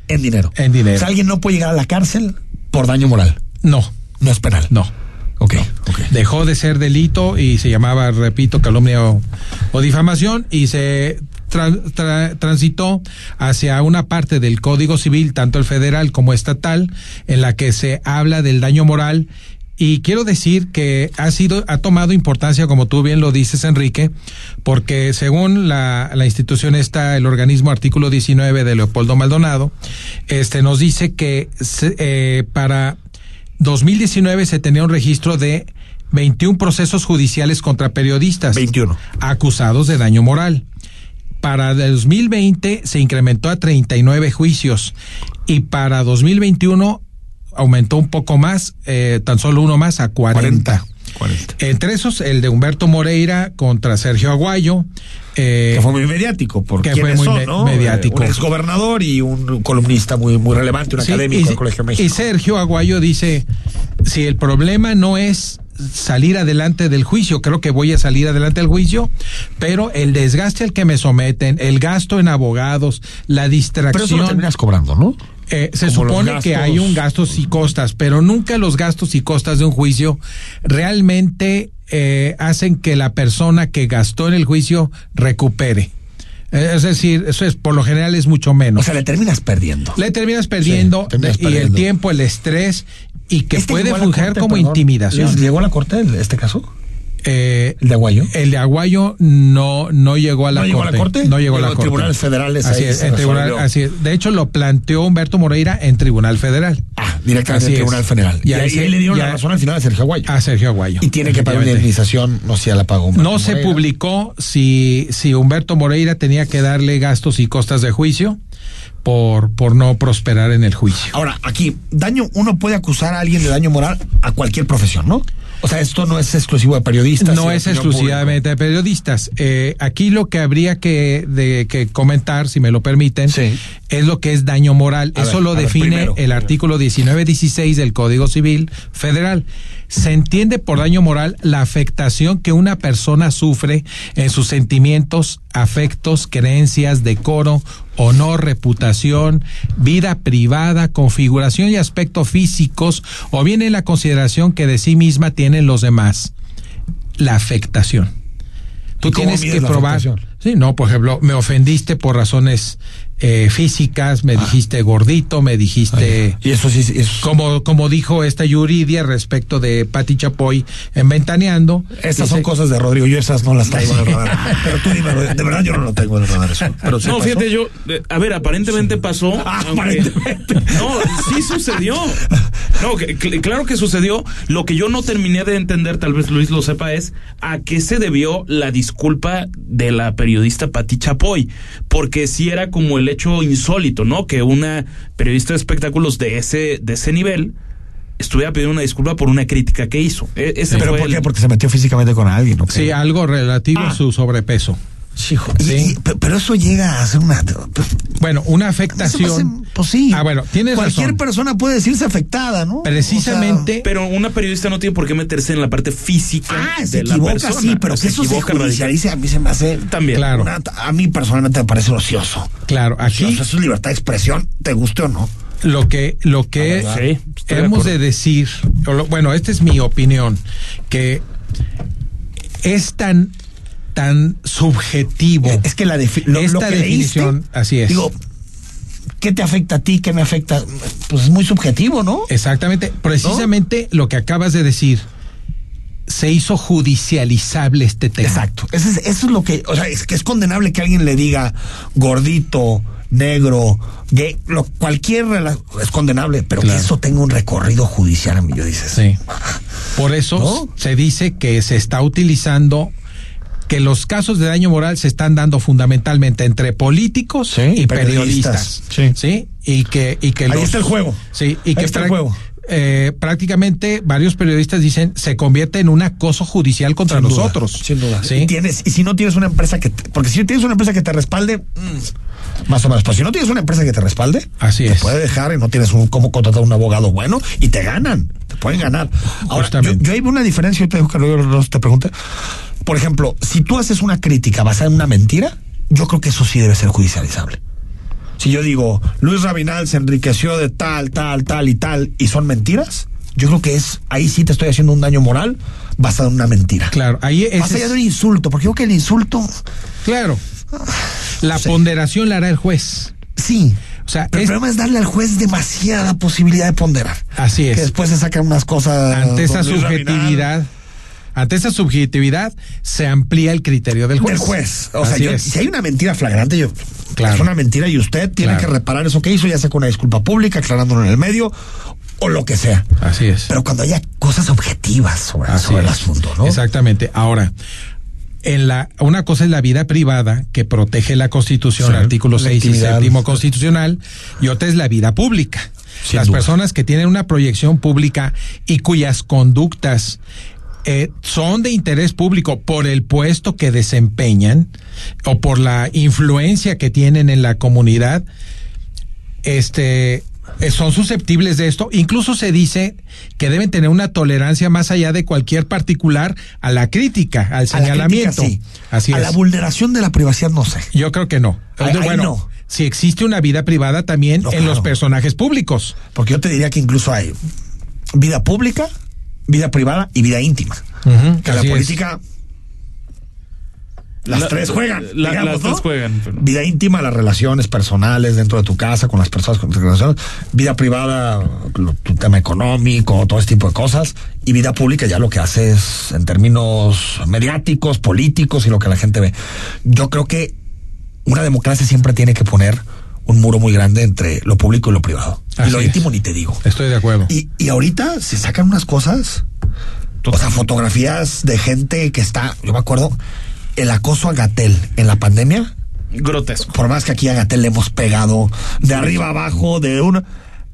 Speaker 2: En dinero.
Speaker 14: En dinero.
Speaker 2: O sea, alguien no puede llegar a la cárcel por daño moral.
Speaker 14: No,
Speaker 2: No es penal.
Speaker 14: no.
Speaker 2: Ok, ok.
Speaker 14: Dejó de ser delito y se llamaba, repito, calumnia o, o difamación y se tra- tra- transitó hacia una parte del Código Civil, tanto el federal como estatal, en la que se habla del daño moral. Y quiero decir que ha sido, ha tomado importancia, como tú bien lo dices, Enrique, porque según la, la institución esta, el organismo artículo 19 de Leopoldo Maldonado, este nos dice que eh, para 2019 se tenía un registro de 21 procesos judiciales contra periodistas
Speaker 2: 21.
Speaker 14: acusados de daño moral. Para 2020 se incrementó a 39 juicios y para 2021 aumentó un poco más, eh, tan solo uno más, a 40.
Speaker 2: 40.
Speaker 14: Entre esos, el de Humberto Moreira contra Sergio Aguayo. eh,
Speaker 2: Que fue muy mediático, porque
Speaker 14: que fue muy me- mediático.
Speaker 2: Un exgobernador y un columnista muy, muy relevante, un
Speaker 14: Sí,
Speaker 2: académico
Speaker 14: y,
Speaker 2: del Colegio México.
Speaker 14: y Sergio Aguayo dice, si el problema no es salir adelante del juicio, creo que voy a salir adelante del juicio, pero el desgaste al que me someten, el gasto en abogados, la
Speaker 2: Pero eso lo
Speaker 14: distracción,
Speaker 2: terminas cobrando, ¿no?
Speaker 14: eh, se
Speaker 2: como
Speaker 14: supone que hay un gastos y costas, pero nunca los gastos y costas de un juicio realmente eh, hacen que la persona que gastó en el juicio recupere. Eh, Es decir, eso es por lo general es mucho menos.
Speaker 2: O sea, le terminas perdiendo.
Speaker 14: Le terminas perdiendo,
Speaker 2: Sí, terminas
Speaker 14: de- y el tiempo, el estrés, y que
Speaker 2: ¿Este
Speaker 14: puede
Speaker 2: corte,
Speaker 14: como
Speaker 2: perdón?
Speaker 14: intimidación.
Speaker 2: ¿Les ¿Llegó a la corte el- este caso?
Speaker 14: Eh,
Speaker 2: ¿El de Aguayo?
Speaker 14: el de Aguayo no, no llegó a la
Speaker 2: ¿No
Speaker 14: corte.
Speaker 2: llegó a la corte?
Speaker 14: No llegó a la corte.
Speaker 2: tribunales federales,
Speaker 14: Así
Speaker 2: ahí
Speaker 14: es, en tribunal,
Speaker 2: resolvió.
Speaker 14: así es. De hecho, lo planteó Humberto Moreira en Tribunal Federal.
Speaker 2: Ah, directamente
Speaker 14: es.
Speaker 2: Tribunal Federal. Y,
Speaker 14: Y ahí
Speaker 2: le dieron
Speaker 14: ya-
Speaker 2: la razón al final a Sergio Aguayo.
Speaker 14: A Sergio Aguayo.
Speaker 2: y tiene que pagar una indemnización, no sé si ya la pagó. Humberto
Speaker 14: No se publicó si, si Humberto Moreira tenía que darle gastos y costas de juicio por, por no prosperar en el juicio.
Speaker 2: Ahora, aquí, daño, uno puede acusar a alguien de daño moral a cualquier profesión, ¿no? O sea, esto no es exclusivo de periodistas.
Speaker 14: No es exclusivamente de periodistas. Eh, aquí lo que habría que, de, que comentar, si me lo permiten,
Speaker 2: Sí.
Speaker 14: es lo que es daño moral.
Speaker 2: A
Speaker 14: Eso
Speaker 2: ver,
Speaker 14: lo
Speaker 2: ver,
Speaker 14: define
Speaker 2: primero.
Speaker 14: el artículo 1916 del Código Civil Federal. Se entiende por daño moral la afectación que una persona sufre en sus sentimientos, afectos, creencias, decoro, honor, reputación, vida privada, configuración y aspectos físicos, o bien en la consideración que de sí misma tienen los demás. La afectación. Tú
Speaker 2: ¿Y cómo
Speaker 14: tienes que
Speaker 2: la
Speaker 14: probar.
Speaker 2: afectación?
Speaker 14: Sí, no, por ejemplo, me ofendiste por razones eh, físicas,
Speaker 2: Ah.
Speaker 14: me dijiste gordito, me dijiste.
Speaker 2: Y eso sí, sí, eso-
Speaker 14: Como, como dijo esta Yuridia respecto de Pati Chapoy en Ventaneando.
Speaker 2: Estas son cosas de Rodrigo, yo esas no las traigo en el radar. Pero tú dime, de verdad yo no lo tengo en el radar eso. Pero sí
Speaker 3: no,
Speaker 2: pasó.
Speaker 3: fíjate, yo, eh, a ver, aparentemente pasó.
Speaker 2: Ah,
Speaker 3: aunque-
Speaker 2: aparentemente.
Speaker 3: No, sí sucedió. No, que- claro que sucedió. Lo que yo no terminé de entender, tal vez Luis lo sepa, es a qué se debió la disculpa de la periodista Pati Chapoy. Porque sí era como el hecho insólito, ¿no? Que una periodista de espectáculos de ese, de ese nivel estuviera pidiendo una disculpa por una crítica que hizo. E- ese
Speaker 2: ¿Pero por
Speaker 3: el-
Speaker 2: qué? Porque se metió físicamente con alguien, ¿ok?
Speaker 14: Sí, algo relativo
Speaker 2: Ah.
Speaker 14: a su sobrepeso.
Speaker 2: Hijo, y-
Speaker 14: Sí.
Speaker 2: y- pero eso llega a ser una.
Speaker 14: Bueno, una afectación.
Speaker 2: pasa- pues sí.
Speaker 14: Ah, bueno, tienes
Speaker 2: Cualquier
Speaker 14: razón.
Speaker 2: persona puede decirse afectada, ¿no?
Speaker 14: Precisamente.
Speaker 3: Pero una periodista no tiene por qué meterse en la parte física
Speaker 2: Ah, se
Speaker 3: de la
Speaker 2: equivoca,
Speaker 3: persona.
Speaker 2: sí, pero que
Speaker 3: Se
Speaker 2: eso se judicialice a mí se me hace
Speaker 3: También.
Speaker 14: Claro.
Speaker 2: una- a mí personalmente me parece ocioso.
Speaker 14: Claro, aquí.
Speaker 2: Ocioso, eso es libertad de expresión, te guste o no.
Speaker 14: lo que lo que
Speaker 3: Sí, de
Speaker 14: hemos de, decir lo- bueno esta es mi opinión que es tan tan subjetivo
Speaker 2: Es que la defi- lo,
Speaker 14: esta
Speaker 2: lo que
Speaker 14: definición
Speaker 2: leíste,
Speaker 14: así es
Speaker 2: Digo, ¿qué te afecta a ti? ¿Qué me afecta? Pues es muy subjetivo, ¿no?
Speaker 14: exactamente precisamente lo que acabas de decir se hizo judicializable este tema
Speaker 2: Exacto. Eso es, eso es lo que, o sea, es que es condenable que alguien le diga gordito, negro, gay, lo, cualquier es condenable, pero
Speaker 14: Claro.
Speaker 2: que eso tenga un recorrido judicial, amigo, dices.
Speaker 14: Sí. Por eso
Speaker 2: ¿No?
Speaker 14: se dice que se está utilizando que los casos de daño moral se están dando fundamentalmente entre políticos
Speaker 2: Sí,
Speaker 14: y periodistas,
Speaker 2: periodistas. Sí.
Speaker 14: y que y que
Speaker 2: Ahí
Speaker 14: los-
Speaker 2: está el juego.
Speaker 14: sí y
Speaker 2: Ahí
Speaker 14: que
Speaker 2: está el juego.
Speaker 14: Eh, prácticamente varios periodistas dicen se convierte en un acoso judicial contra
Speaker 2: Sin duda,
Speaker 14: nosotros
Speaker 2: sin duda.
Speaker 14: ¿sí?
Speaker 2: Y, tienes, y si no tienes una empresa que. te- porque si tienes una empresa que te respalde, mm, más o menos. Pero si no tienes una empresa que te respalde,
Speaker 14: Así
Speaker 2: te
Speaker 14: es.
Speaker 2: puede dejar y no tienes un, cómo contratar a un abogado bueno y te ganan. Te pueden ganar. Ahora, yo, yo veo una diferencia. Yo te digo que no te pregunte. Por ejemplo, si tú haces una crítica basada en una mentira, yo creo que eso sí debe ser judicializable. Si yo digo, Luis Rabinal se enriqueció de tal, tal, tal y tal, y son mentiras, yo creo que es, ahí sí te estoy haciendo un daño moral basado en una mentira.
Speaker 14: claro ahí
Speaker 2: Más
Speaker 14: ese
Speaker 2: allá
Speaker 14: es-
Speaker 2: de un insulto, porque yo creo que el insulto,
Speaker 14: claro la
Speaker 2: Sí.
Speaker 14: ponderación la hará el juez
Speaker 2: sí.
Speaker 14: o sea
Speaker 2: Pero
Speaker 14: es-
Speaker 2: el problema es darle al juez demasiada posibilidad de ponderar.
Speaker 14: así
Speaker 2: Que
Speaker 14: es
Speaker 2: después se sacan unas cosas.
Speaker 14: ante esa
Speaker 2: Rabinal,
Speaker 14: subjetividad ante esa subjetividad se amplía el criterio del juez
Speaker 2: Del juez. O sea, yo- si hay una mentira flagrante, yo,
Speaker 14: Claro.
Speaker 2: es una mentira y usted tiene
Speaker 14: Claro.
Speaker 2: que reparar eso que hizo, ya sea con una disculpa pública, aclarándolo en el medio o lo que sea.
Speaker 14: así es
Speaker 2: Pero cuando haya cosas objetivas sobre, el asunto, ¿no?
Speaker 14: Exactamente. Ahora, en la una cosa es la vida privada que protege la Constitución,
Speaker 2: Sí,
Speaker 14: artículo
Speaker 2: la
Speaker 14: 6 y séptimo constitucional, y otra es la vida pública.
Speaker 2: Sin
Speaker 14: Las
Speaker 2: duda.
Speaker 14: personas que tienen una proyección pública y cuyas conductas eh, son de interés público por el puesto que desempeñan o por la influencia que tienen en la comunidad, este eh, son susceptibles de esto. Incluso se dice que deben tener una tolerancia más allá de cualquier particular a la crítica, al
Speaker 2: A la
Speaker 14: señalamiento.
Speaker 2: crítica, sí.
Speaker 14: Así
Speaker 2: a
Speaker 14: es.
Speaker 2: la vulneración de la privacidad, no sé.
Speaker 14: Yo creo que no.
Speaker 2: Ahí
Speaker 14: bueno,
Speaker 2: no.
Speaker 14: si existe una vida privada también
Speaker 2: No,
Speaker 14: en
Speaker 2: claro.
Speaker 14: los personajes públicos.
Speaker 2: Porque yo te diría que incluso hay vida pública, vida privada y vida íntima.
Speaker 14: Ujú,
Speaker 2: Que la
Speaker 14: es.
Speaker 2: política. Las
Speaker 3: La-
Speaker 2: tres juegan.
Speaker 3: la-
Speaker 2: digamos,
Speaker 3: las
Speaker 2: ¿no?
Speaker 3: tres juegan, pero-
Speaker 2: Vida íntima, las relaciones personales dentro de tu casa, con las personas con relacionas. Vida privada, lo- tu tema económico, todo ese tipo de cosas. Y vida pública, ya lo que hace es en términos mediáticos, políticos y lo que la gente ve. Yo creo que una democracia siempre tiene que poner un muro muy grande entre lo público y lo privado.
Speaker 14: Así
Speaker 2: y lo
Speaker 14: es.
Speaker 2: íntimo ni te digo.
Speaker 14: Estoy de acuerdo.
Speaker 2: Y, y ahorita se sacan unas cosas, o sea, fotografías de gente que está, yo me acuerdo, el acoso a Gatel en la pandemia,
Speaker 3: Grotesco.
Speaker 2: por más que aquí a Gatel le hemos pegado de arriba abajo, de una...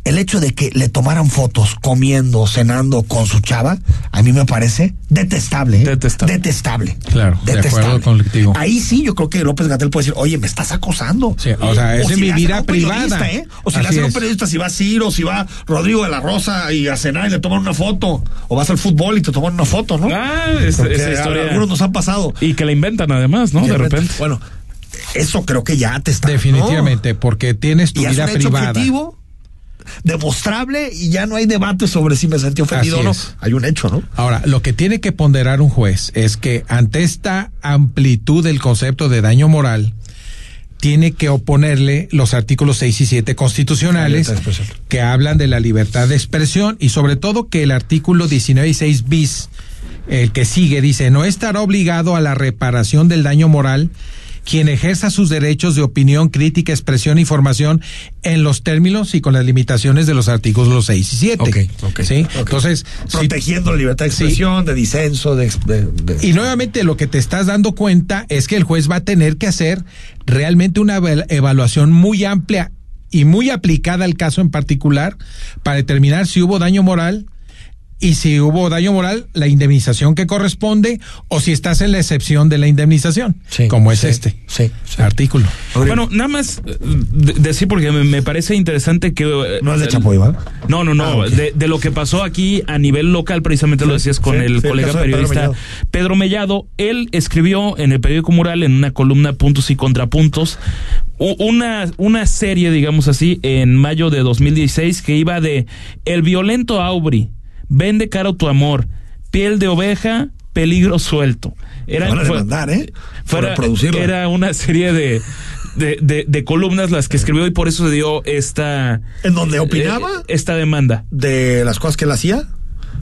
Speaker 2: El hecho de que le tomaran fotos comiendo, cenando con su chava, a mí me parece detestable. ¿eh?
Speaker 3: Detestable.
Speaker 2: Detestable.
Speaker 14: Claro, de acuerdo contigo.
Speaker 2: Ahí sí yo creo que López Gatel puede decir, oye, me estás acosando.
Speaker 14: Sí, o sea, es de
Speaker 2: si
Speaker 14: mi vida privada.
Speaker 2: ¿eh? O si
Speaker 14: Así
Speaker 2: le hacen a un
Speaker 14: es.
Speaker 2: periodista, si va Ciro, si va Rodrigo de la Rosa y a cenar y le toman una foto. O vas al fútbol y te toman una foto, ¿no?
Speaker 3: Ah, esa,
Speaker 2: Porque
Speaker 3: esa historia.
Speaker 2: Algunos nos han pasado.
Speaker 3: Y que la inventan además, ¿no? De
Speaker 2: repente-
Speaker 3: repente.
Speaker 2: Bueno, eso creo que ya te está.
Speaker 14: Definitivamente, porque tienes tu.
Speaker 2: Y es
Speaker 14: vida
Speaker 2: un hecho
Speaker 14: privada.
Speaker 2: objetivo, demostrable y ya no hay debate sobre si me sentí ofendido
Speaker 14: Así
Speaker 2: o no.
Speaker 14: es.
Speaker 2: Hay un hecho, ¿no?
Speaker 14: Ahora, lo que tiene que ponderar un juez es que ante esta amplitud del concepto de daño moral, tiene que oponerle los artículos 6 y 7 constitucionales que hablan de la libertad de expresión y sobre todo que el artículo 19 y 6 bis, el que sigue, dice, no estará obligado a la reparación del daño moral quien ejerza sus derechos de opinión, crítica, expresión e información en los términos y con las limitaciones de los artículos 6 y 7.
Speaker 2: Ok, ok,
Speaker 14: ¿Sí? Entonces, si-
Speaker 2: Protegiendo la libertad de
Speaker 14: Sí.
Speaker 2: expresión, de disenso, de, de- de-
Speaker 14: y nuevamente lo que te estás dando cuenta es que el juez va a tener que hacer realmente una eval- evaluación muy amplia y muy aplicada al caso en particular para determinar si hubo daño moral y si hubo daño moral, la indemnización que corresponde o si estás en la excepción de la indemnización, como es
Speaker 2: sí,
Speaker 14: este
Speaker 2: sí,
Speaker 14: artículo.
Speaker 3: Bueno, nada más eh, de- decir porque me, parece interesante que... eh,
Speaker 2: No es de Chapoy, ¿va?
Speaker 3: No, no, no.
Speaker 2: Ah,
Speaker 3: de, de lo que pasó aquí a nivel local, precisamente lo decías con
Speaker 2: sí,
Speaker 3: el colega
Speaker 2: de Pedro
Speaker 3: periodista
Speaker 2: Mellado.
Speaker 3: Pedro Mellado. Él escribió en el periódico Mural, en una columna Puntos y Contrapuntos, una, una serie, digamos así, en mayo de 2016 que iba de El violento Aubry, Vende caro tu amor, Piel de oveja, Peligro suelto.
Speaker 2: Te van a
Speaker 3: fue-
Speaker 2: demandar, ¿eh? Por
Speaker 3: fuera-
Speaker 2: reproducirla.
Speaker 3: era una serie de, de, de- de columnas las que escribió y por eso se dio esta...
Speaker 2: ¿En donde opinaba?
Speaker 3: eh, esta demanda.
Speaker 2: De las cosas que él hacía,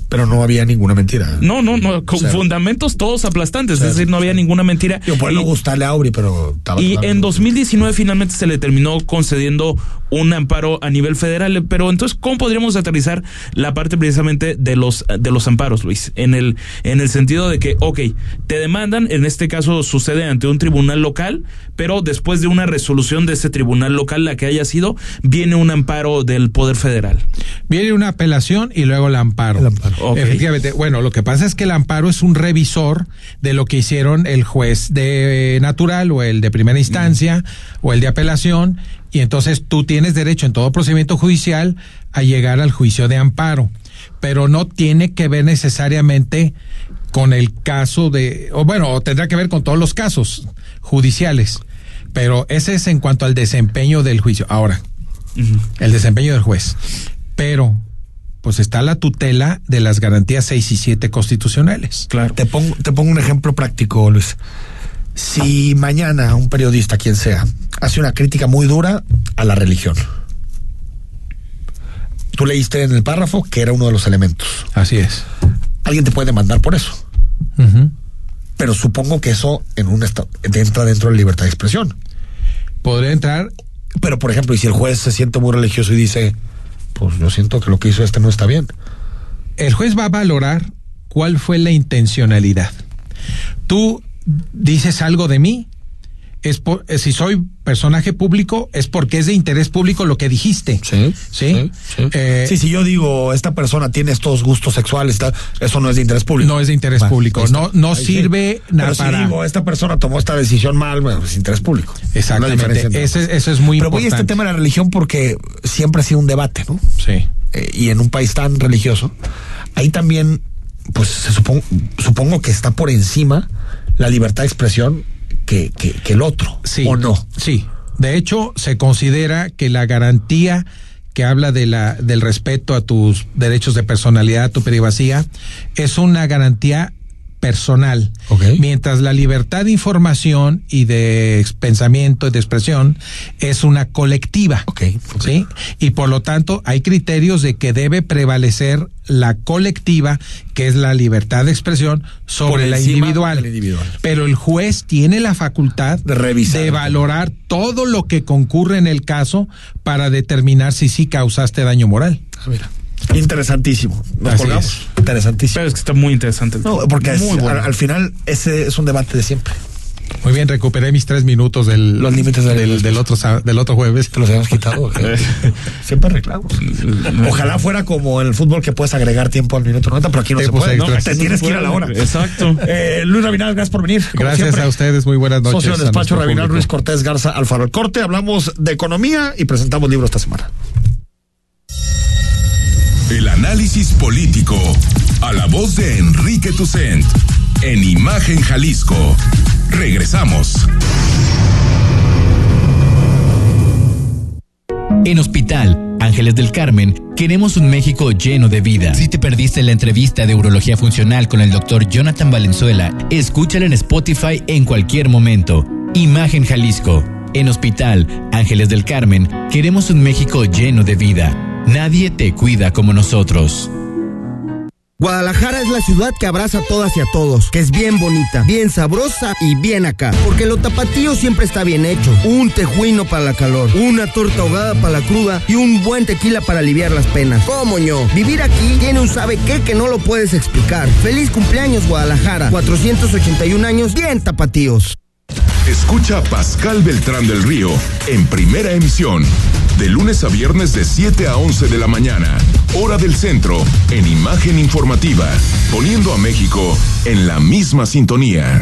Speaker 2: pero no había ninguna mentira.
Speaker 3: No, no, no, con
Speaker 2: Cero.
Speaker 3: fundamentos todos aplastantes,
Speaker 2: Cero,
Speaker 3: es decir, no había ninguna mentira.
Speaker 2: Yo puedo
Speaker 3: Y-
Speaker 2: no gustarle a Aubry, pero estaba
Speaker 3: Y en 2019 finalmente se le terminó concediendo un amparo a nivel federal, pero entonces ¿cómo podríamos aterrizar la parte precisamente de los de los amparos, Luis? En el en el sentido de que, ok, te demandan, en este caso sucede ante un tribunal local, pero después de una resolución de ese tribunal local, la que haya sido, viene un amparo del poder federal.
Speaker 14: Viene una apelación y luego el amparo. Efectivamente. Bueno, lo que pasa es que el amparo es un revisor de lo que hicieron el juez de natural o el de primera instancia o el de apelación. Y entonces tú tienes derecho en todo procedimiento judicial a llegar al juicio de amparo. Pero no tiene que ver necesariamente con el caso de, o bueno, o tendrá que ver con todos los casos judiciales. Pero ese es en cuanto al desempeño del juicio. Ahora, el desempeño del juez. Pero, pues está la tutela de las garantías 6 y 7 constitucionales.
Speaker 3: Claro.
Speaker 2: Te pongo, te pongo un ejemplo práctico, Luis. Si mañana un periodista, quien sea, hace una crítica muy dura a la religión, tú leíste en el párrafo que era uno de los elementos.
Speaker 14: Así es.
Speaker 2: Alguien te puede demandar por eso. Pero supongo que eso en un entra dentro de la libertad de expresión.
Speaker 14: Podría entrar,
Speaker 2: Pero, por ejemplo, y si el juez se siente muy religioso y dice, pues yo siento que lo que hizo este no está bien.
Speaker 14: el juez va a valorar cuál fue la intencionalidad. Tú dices algo de mí, es por, eh, si soy personaje público, es porque es de interés público lo que dijiste.
Speaker 2: Sí.
Speaker 14: ¿Sí? Eh,
Speaker 2: sí, si yo digo, esta persona tiene estos gustos sexuales, tal, eso no es de interés público.
Speaker 14: No es de interés
Speaker 2: Bueno,
Speaker 14: público.
Speaker 2: está.
Speaker 14: No, no
Speaker 2: Ahí sí.
Speaker 14: sirve nada
Speaker 2: Pero si
Speaker 14: para.
Speaker 2: digo, esta persona tomó esta decisión mal, bueno, es interés público.
Speaker 14: Exactamente. Ese- eso es muy
Speaker 2: Pero voy a este
Speaker 14: importante.
Speaker 2: tema de la religión porque siempre ha sido un debate, ¿no?
Speaker 14: Sí.
Speaker 2: Eh, y en un país tan religioso, ahí también, pues se supon- supongo que está por encima la libertad de expresión que, que, que el otro,
Speaker 14: Sí.
Speaker 2: ¿o no?
Speaker 14: Sí. De hecho, se considera que la garantía que habla de la, del respeto a tus derechos de personalidad, a tu privacidad, es una garantía personal. Mientras la libertad de información y de pensamiento y de expresión es una colectiva. ¿Sí? Y por lo tanto, hay criterios de que debe prevalecer la colectiva, que es la libertad de expresión, sobre la individual. Pero el juez tiene la facultad
Speaker 2: De revisar.
Speaker 14: de valorar todo lo que concurre en el caso para determinar si sí causaste daño moral.
Speaker 2: Ah, mira. Interesantísimo. Nos
Speaker 14: Así
Speaker 2: colgamos.
Speaker 14: es.
Speaker 2: Interesantísimo.
Speaker 3: Pero es que está muy interesante.
Speaker 2: No, porque es-
Speaker 3: bueno.
Speaker 2: al, al final ese es un debate de siempre.
Speaker 14: Muy bien, recuperé mis tres minutos del,
Speaker 2: Los límites del-
Speaker 14: del, del otro, del otro jueves.
Speaker 2: Te los habíamos quitado. siempre reclamos. Ojalá fuera como en el fútbol que puedes agregar tiempo al minuto 90, pero aquí no
Speaker 14: Tiempos
Speaker 2: se puede. ¿no? Te tienes que ir a la hora.
Speaker 3: Exacto.
Speaker 2: Eh, Luis Rabinal, gracias por venir. como
Speaker 14: Gracias
Speaker 2: siempre.
Speaker 14: a ustedes, muy buenas noches.
Speaker 2: Socio del despacho Rabinal
Speaker 14: público.
Speaker 2: Ruiz Cortés Garza Alfaro. El corte, hablamos de economía y presentamos libro esta semana.
Speaker 1: El análisis político. A la voz de Enrique Tucent. En Imagen Jalisco. Regresamos.
Speaker 10: En Hospital Ángeles del Carmen queremos un México lleno de vida. Si te perdiste la entrevista de Urología Funcional con el doctor Jonathan Valenzuela, escúchala en Spotify en cualquier momento. Imagen Jalisco. En Hospital Ángeles del Carmen queremos un México lleno de vida. Nadie te cuida como nosotros.
Speaker 15: Guadalajara es la ciudad que abraza a todas y a todos, que es bien bonita, bien sabrosa y bien acá. Porque lo tapatío siempre está bien hecho. Un tejuino para la calor, una torta ahogada para la cruda y un buen tequila para aliviar las penas. ¿Cómo ño? Vivir aquí tiene un sabe qué que no lo puedes explicar. Feliz cumpleaños Guadalajara, 481 años bien tapatíos.
Speaker 1: Escucha a Pascal Beltrán del Río en primera emisión. De lunes a viernes de 7 a 11 de la mañana. hora del centro, en imagen informativa, poniendo a México en la misma sintonía.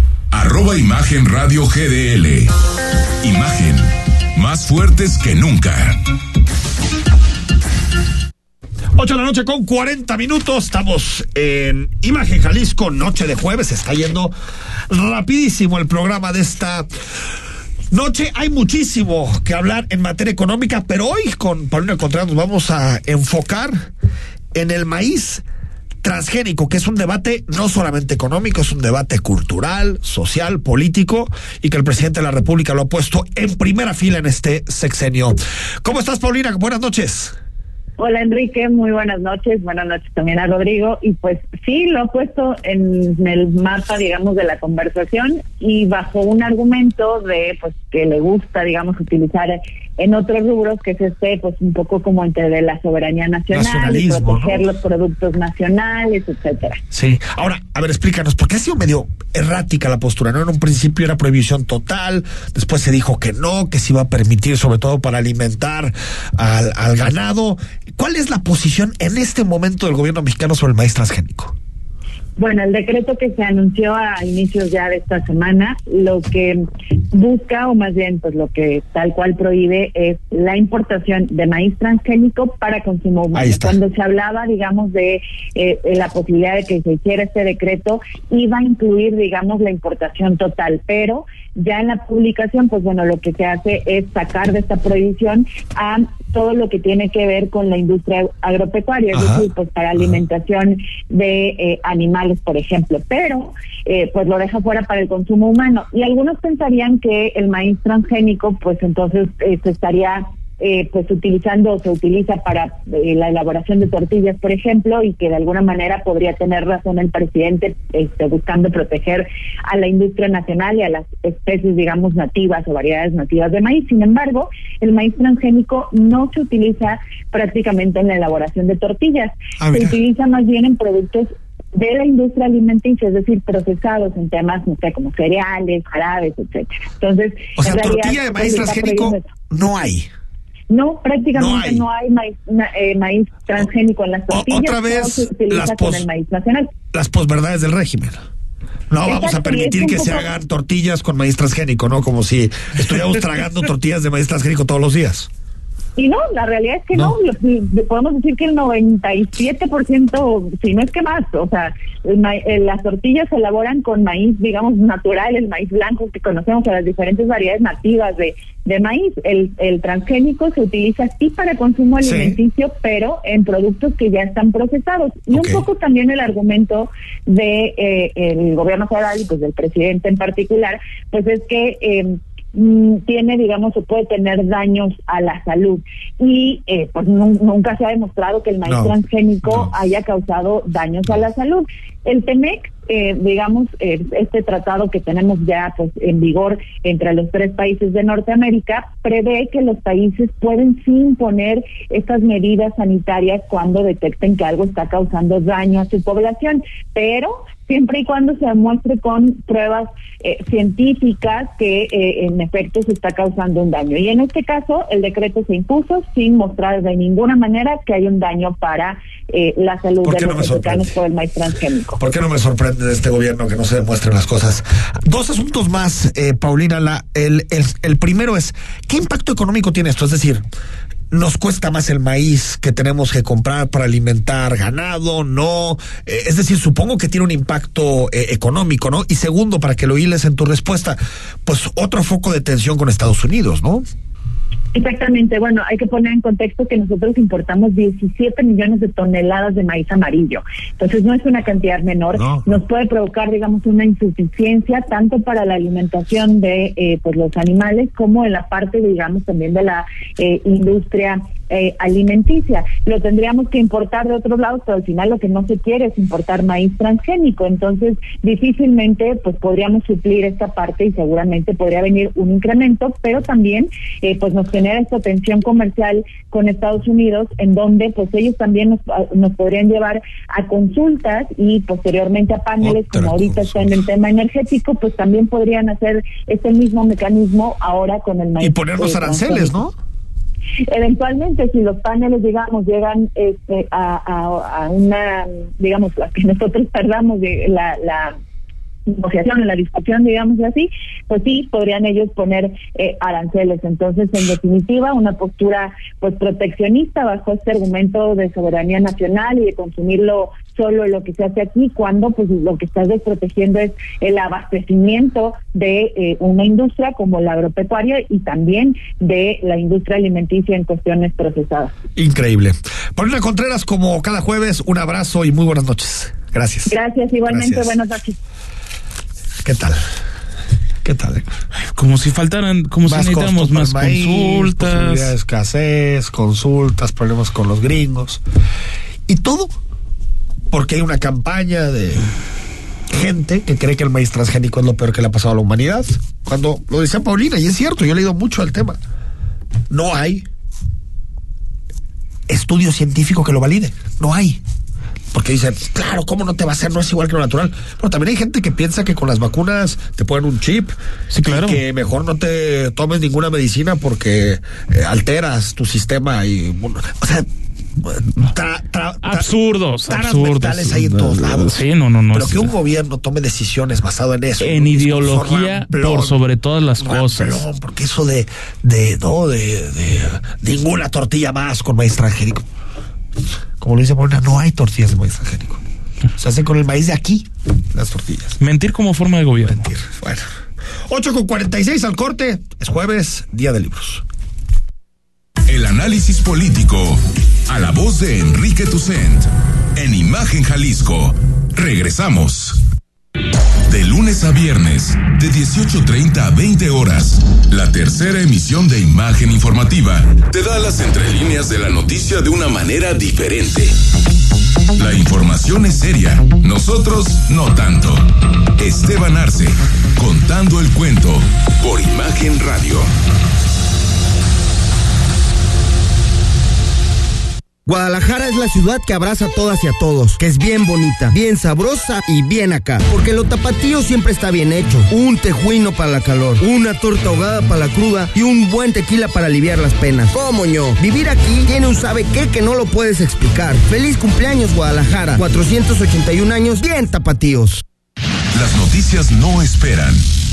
Speaker 1: Arroba Imagen Radio GDL. Imagen. Más fuertes que nunca.
Speaker 2: 8 de la noche con 40 minutos. Estamos en Imagen Jalisco, noche de jueves. Está yendo rapidísimo el programa de esta noche. Hay muchísimo que hablar en materia económica, pero hoy con Paulina Contreras nos vamos a enfocar en el maíz transgénico, que es un debate no solamente económico, es un debate cultural, social, político, y que el presidente de la República lo ha puesto en primera fila en este sexenio. ¿Cómo estás, Paulina? Buenas noches.
Speaker 16: Hola Enrique, muy buenas noches, buenas noches también a Rodrigo y pues sí, lo ha puesto en el mapa, digamos, de la conversación y bajo un argumento de pues que le gusta, digamos, utilizar en otros rubros que es este, pues un poco como entre de la soberanía nacional, y proteger los productos nacionales, etcétera.
Speaker 2: Sí, ahora, a ver, explícanos, porque ha sido medio errática la postura, ¿no? En un principio era prohibición total, después se dijo que no, que se iba a permitir sobre todo para alimentar al, al ganado. ¿Cuál es la posición en este momento del gobierno mexicano sobre el maíz transgénico?
Speaker 16: Bueno, el decreto que se anunció a inicios ya de esta semana, lo que busca, o más bien, pues lo que tal cual prohíbe, es la importación de maíz transgénico para consumo humano. Cuando se hablaba, digamos, de eh, la posibilidad de que se hiciera este decreto, iba a incluir, digamos, la importación total, pero ya en la publicación, pues bueno, lo que se hace es sacar de esta prohibición a todo lo que tiene que ver con la industria agropecuaria, es decir, pues para alimentación de eh, animales, por ejemplo, pero eh, pues lo deja fuera para el consumo humano. Y algunos pensarían que el maíz transgénico, pues entonces eh, se estaría eh, pues utilizando o se utiliza para eh, la elaboración de tortillas, por ejemplo, y que de alguna manera podría tener razón el presidente este, buscando proteger a la industria nacional y a las especies, digamos, nativas o variedades nativas de maíz. Sin embargo, el maíz transgénico no se utiliza prácticamente en la elaboración de tortillas, ah, se utiliza más bien en productos de la industria alimenticia, es decir, procesados en temas, no sé, como cereales, jarabes, etcétera. Entonces,
Speaker 2: o sea, tortilla de maíz transgénico no hay.
Speaker 16: No, prácticamente no hay, eh, maíz, transgénico en las tortillas.
Speaker 2: Otra vez las,
Speaker 16: con el maíz nacional.
Speaker 2: las posverdades del régimen. No vamos a permitir que se hagan tortillas con maíz transgénico, ¿no? Como si estuviéramos tragando tortillas de maíz transgénico todos los días.
Speaker 16: Y no, la realidad es que no, podemos decir que el 97%, si no es que más, o sea, eh, las tortillas se elaboran con maíz, digamos, natural, el maíz blanco que conocemos, a las diferentes variedades nativas de, de maíz. El, el transgénico se utiliza sí para consumo alimenticio, pero en productos que ya están procesados. Y un poco también el argumento de eh, el gobierno federal y pues del presidente en particular, pues es que... Eh, tiene, digamos, o puede tener daños a la salud. Y eh, pues nunca se ha demostrado que el maíz transgénico haya causado daños a la salud. El TEMEC eh, digamos, eh, este tratado que tenemos ya pues en vigor entre los tres países de Norteamérica prevé que los países pueden sí imponer estas medidas sanitarias cuando detecten que algo está causando daño a su población, pero siempre y cuando se demuestre con pruebas eh, científicas que eh, en efecto se está causando un daño. Y en este caso, el decreto se impuso sin mostrar de ninguna manera que hay un daño para eh, la salud de los mexicanos por el maíz transgénico.
Speaker 2: ¿Por qué no me sorprende de este gobierno que no se demuestren las cosas? Dos asuntos más, Paulina. La, el, el, el primero es, ¿qué impacto económico tiene esto? Es decir, nos cuesta más el maíz que tenemos que comprar para alimentar ganado, no. Eh, es decir, supongo que tiene un impacto eh, económico, ¿no? Y segundo, para que lo hiles en tu respuesta, pues otro foco de tensión con Estados Unidos, ¿no?
Speaker 16: Exactamente, bueno, hay que poner en contexto que nosotros importamos 17 millones de toneladas de maíz amarillo, entonces no es una cantidad menor, nos puede provocar, digamos, una insuficiencia tanto para la alimentación de eh, pues los animales como en la parte, digamos, también de la eh, industria eh, alimenticia. Lo tendríamos que importar de otros lados, pero al final lo que no se quiere es importar maíz transgénico. Entonces, difícilmente pues podríamos suplir esta parte y seguramente podría venir un incremento, pero también eh, pues nos genera esta tensión comercial con Estados Unidos, en donde pues ellos también nos, nos podrían llevar a consultas y posteriormente a paneles, como ahorita está en el tema energético, pues también podrían hacer este mismo mecanismo ahora con el maíz.
Speaker 2: Y poner los aranceles, ¿no?
Speaker 16: Eventualmente, si los paneles, digamos, llegan este, a, a, una, digamos, la que nosotros tardamos de la, la negociación, en la discusión, digamos así, pues sí, podrían ellos poner eh, aranceles. Entonces, en definitiva, una postura pues proteccionista bajo este argumento de soberanía nacional y de consumirlo solo lo que se hace aquí, cuando pues lo que estás desprotegiendo es el abastecimiento de eh, una industria como la agropecuaria y también de la industria alimenticia en cuestiones procesadas.
Speaker 2: Increíble. Paulina Contreras, como cada jueves, un abrazo y muy buenas noches. Gracias.
Speaker 16: Gracias, igualmente, buenas noches.
Speaker 2: ¿Qué tal? ¿Qué tal?
Speaker 3: Como si faltaran, como si necesitamos más consultas.
Speaker 2: De escasez, consultas, problemas con los gringos. Y todo porque hay una campaña de gente que cree que el maíz transgénico es lo peor que le ha pasado a la humanidad. Cuando lo decía Paulina, y es cierto, yo he leído mucho al tema. No hay estudio científico que lo valide. No hay porque dicen, claro, ¿cómo no te va a hacer? No es igual que lo natural. Pero también hay gente que piensa que con las vacunas te ponen un chip.
Speaker 3: Sí, claro.
Speaker 2: Y que mejor no te tomes ninguna medicina porque eh, alteras tu sistema y. O sea.
Speaker 3: absurdos, absurdos.
Speaker 2: hay en todos lados.
Speaker 3: Sí, no, no, no.
Speaker 2: Pero que un gobierno tome decisiones basado en eso.
Speaker 3: En ideología por sobre todas las cosas.
Speaker 2: Porque eso de, de, no, de, de ninguna tortilla más con maíz transgénico como lo dice Paulina, no hay tortillas de maíz transgénico. Se hace con el maíz de aquí las tortillas.
Speaker 3: Mentir como forma de gobierno.
Speaker 2: Mentir. Bueno. 8 con 46 al corte. Es jueves, día de libros.
Speaker 1: El análisis político. A la voz de Enrique Tucent. En Imagen Jalisco. Regresamos. De lunes a viernes, de 18.30 a 20 horas, la tercera emisión de Imagen Informativa te da las entrelíneas de la noticia de una manera diferente. La información es seria, nosotros no tanto. Esteban Arce, contando el cuento, por Imagen Radio.
Speaker 15: Guadalajara es la ciudad que abraza a todas y a todos, que es bien bonita, bien sabrosa y bien acá. Porque lo tapatío siempre está bien hecho. Un tejuino para la calor, una torta ahogada para la cruda y un buen tequila para aliviar las penas. ¿Cómo ño? Vivir aquí tiene un sabe qué que no lo puedes explicar. Feliz cumpleaños Guadalajara, 481 años bien tapatíos.
Speaker 1: Las noticias no esperan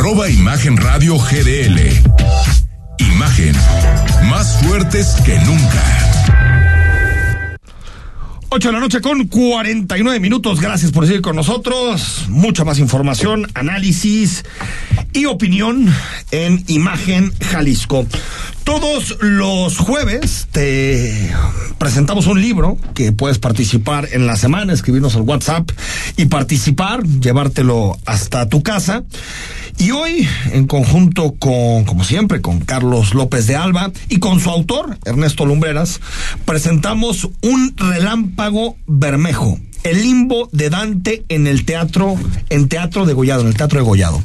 Speaker 1: arroba Imagen Radio GDL. Imagen, más fuertes que nunca.
Speaker 2: 8 de la noche con 49 minutos. Gracias por seguir con nosotros. Mucha más información, análisis y opinión en Imagen Jalisco. Todos los jueves te presentamos un libro que puedes participar en la semana, escribirnos al WhatsApp y participar, llevártelo hasta tu casa. Y hoy, en conjunto con, como siempre, con Carlos López de Alba y con su autor, Ernesto Lumbreras, presentamos un relámpago bermejo. El limbo de Dante en el teatro, en teatro de Gollado, en el teatro de Gollado.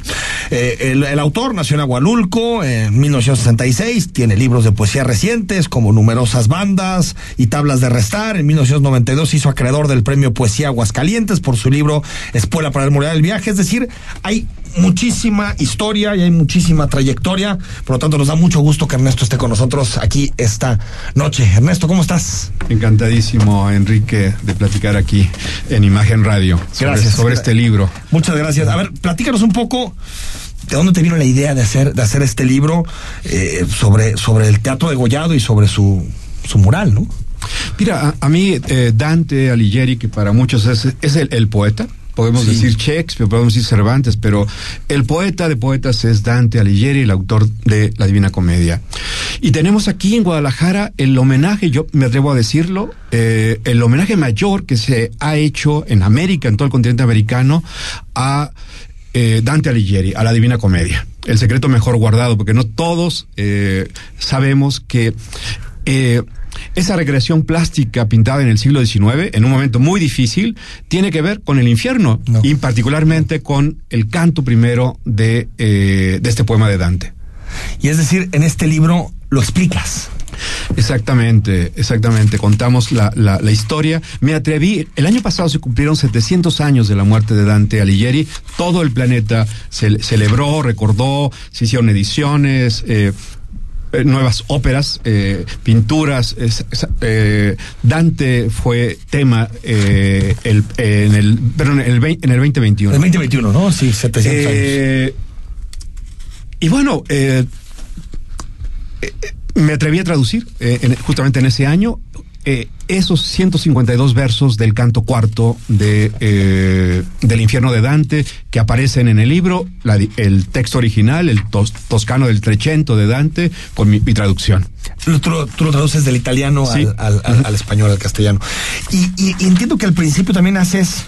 Speaker 2: Eh, el, el, autor nació en Agualulco en 1966, tiene libros de poesía recientes como numerosas bandas y tablas de restar. En 1992 hizo acreedor del premio Poesía Aguascalientes por su libro Espuela para el Moral del Viaje. Es decir, hay muchísima historia y hay muchísima trayectoria. Por lo tanto, nos da mucho gusto que Ernesto esté con nosotros aquí esta noche. Ernesto, ¿cómo estás?
Speaker 17: Encantadísimo, Enrique, de platicar aquí en Imagen Radio sobre,
Speaker 2: Gracias.
Speaker 17: sobre este libro.
Speaker 2: Muchas gracias. A ver, platícanos un poco de dónde te vino la idea de hacer, de hacer este libro eh, sobre, sobre el teatro de Gollado y sobre su, su mural, ¿no?
Speaker 17: Mira, a, a mí eh, Dante Alighieri, que para muchos es, es el, el poeta, podemos
Speaker 2: Sí.
Speaker 17: decir Shakespeare, podemos decir Cervantes, pero el poeta de poetas es Dante Alighieri, el autor de la Divina Comedia. Y tenemos aquí en Guadalajara el homenaje, yo me atrevo a decirlo, eh, el homenaje mayor que se ha hecho en América, en todo el continente americano, a eh, Dante Alighieri, a la Divina Comedia. El secreto mejor guardado, porque no todos eh, sabemos que esa recreación plástica pintada en el siglo XIX, en un momento muy difícil, tiene que ver con el infierno y particularmente con el canto primero de, eh, de este poema de Dante.
Speaker 2: Y es decir, en este libro lo explicas.
Speaker 17: Exactamente, exactamente. Contamos la, la, la, historia. Me atreví, el año pasado se cumplieron 700 años de la muerte de Dante Alighieri. Todo el planeta ce celebró, recordó, se hicieron ediciones. Eh, eh, nuevas óperas, eh, pinturas. Es, es, eh, Dante fue tema eh, el, en el, perdón, en el, en el 2021.
Speaker 2: El 2021, ¿no? Sí, 700
Speaker 17: años. Y bueno, me atreví a traducir en, justamente en ese año eh, esos 152 versos del canto cuarto de, eh, del infierno de Dante que aparecen en el libro, la, el texto original, el tos, toscano del Trecento de Dante, con mi, mi traducción.
Speaker 2: Tú, lo traduces del italiano sí. al, al, al, al, español, al castellano. Y, y, y, entiendo que al principio también haces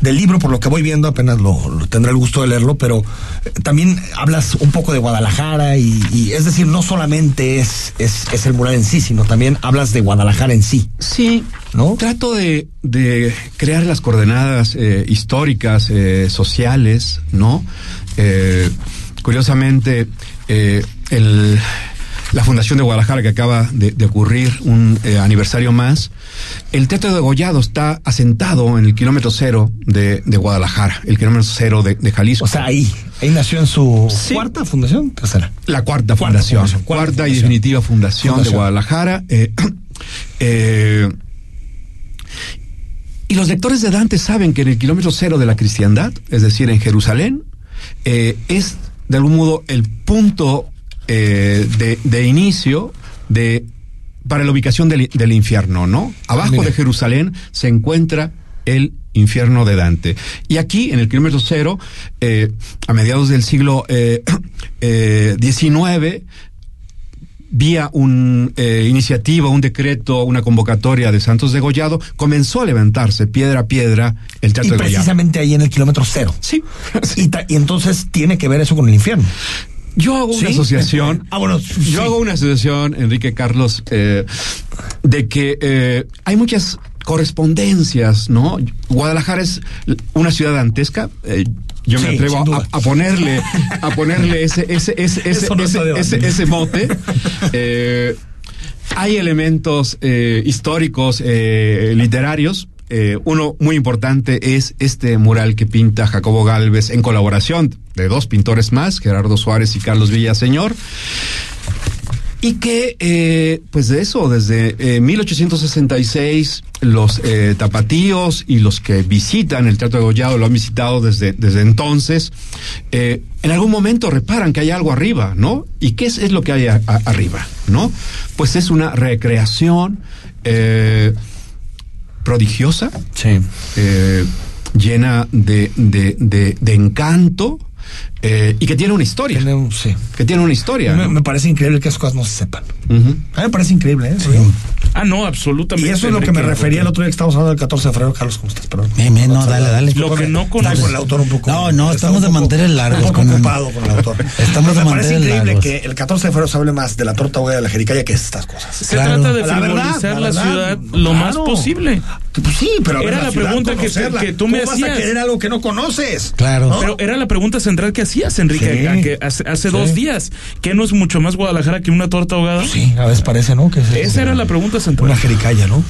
Speaker 2: del libro, por lo que voy viendo, apenas lo, lo tendré el gusto de leerlo, pero eh, también hablas un poco de Guadalajara y, y es decir, no solamente es, es, es, el mural en sí, sino también hablas de Guadalajara en sí.
Speaker 17: Sí, ¿no? Trato de, de crear las coordenadas eh, históricas, eh, sociales, ¿no? Eh, curiosamente, eh, el la Fundación de Guadalajara que acaba de, de ocurrir un eh, aniversario más. El Teatro de Gollado está asentado en el kilómetro cero de, de Guadalajara, el kilómetro cero de, de, Jalisco.
Speaker 2: O sea, ahí, ahí nació en su sí. cuarta fundación, tercera.
Speaker 17: La cuarta, cuarta fundación, fundación, cuarta, cuarta fundación. y definitiva fundación, fundación. de Guadalajara. Eh, eh, y los lectores de Dante saben que en el kilómetro cero de la cristiandad, es decir, en Jerusalén, eh, es de algún modo el punto eh, de, de, inicio de para la ubicación del, del infierno, ¿no? Abajo Mira. de Jerusalén se encuentra el infierno de Dante. Y aquí, en el kilómetro cero, eh, a mediados del siglo XIX, vía una eh, iniciativa, un decreto, una convocatoria de Santos de Gollado, comenzó a levantarse piedra a piedra el Teatro
Speaker 2: y
Speaker 17: de Gollado.
Speaker 2: precisamente ahí en el kilómetro cero.
Speaker 17: Sí.
Speaker 2: sí. Y, y, entonces tiene que ver eso con el infierno.
Speaker 17: Yo hago una
Speaker 2: ¿Sí?
Speaker 17: asociación.
Speaker 2: Ah, bueno,
Speaker 17: Yo hago una asociación, Enrique Carlos, eh, de que eh, hay muchas correspondencias, ¿no? Guadalajara es una ciudad dantesca. eh, yo me atrevo a, a ponerle a ponerle ese ese ese ese, ese, ese- ese mote. Eh, hay elementos históricos, literarios. Eh, uno muy importante es este mural que pinta Jacobo Galvez en colaboración de dos pintores más, Gerardo Suárez y Carlos Villaseñor. Y que, eh, pues de eso, desde eh, 1866, los eh, tapatíos y los que visitan el Teatro de Gollado lo han visitado desde, desde entonces, en algún momento reparan que hay algo arriba, ¿no? ¿Y qué es, lo que hay arriba, ¿no? Pues es una recreación prodigiosa, eh, llena de, de, de, de encanto. eh, y que tiene una historia. Que tiene una historia.
Speaker 2: Me,
Speaker 17: ¿no?
Speaker 2: me parece increíble que esas cosas no se sepan. A mí me parece increíble, ¿eh? Sí.
Speaker 3: Ah, no,
Speaker 2: Y
Speaker 3: absolutamente.
Speaker 2: eso es lo que me refería el otro día que estábamos hablando del 14 de febrero. Carlos, ¿cómo estás? Perdón.
Speaker 18: Bien, no, dale, dale.
Speaker 3: Lo que no
Speaker 2: con el autor un poco.
Speaker 18: No, no, estamos de mantener largos.
Speaker 2: Un poco
Speaker 18: con el-
Speaker 2: ocupado con el autor.
Speaker 18: Estamos de
Speaker 2: Pero me parece
Speaker 18: mantener
Speaker 2: increíble
Speaker 18: largos.
Speaker 2: que el 14 de febrero se hable más de la torta ahogada de la jericaya que de estas cosas.
Speaker 3: Se trata de
Speaker 2: La verdad,
Speaker 3: frivolizar la, ciudad lo más posible.
Speaker 2: Pues sí, pero a ver,
Speaker 3: Era la pregunta que, que tú me
Speaker 2: ¿Cómo vas a
Speaker 3: hacías.
Speaker 2: querer algo que no conoces?
Speaker 18: Claro.
Speaker 2: ¿No?
Speaker 3: Pero era la pregunta central que hacías, Enrique, que hace, hace
Speaker 2: Sí.
Speaker 3: dos días. ¿Qué no es mucho más Guadalajara que una torta ahogada?
Speaker 2: Sí, a veces parece, ¿no? Que es
Speaker 3: Esa era la pregunta
Speaker 2: una jericaya, ¿no?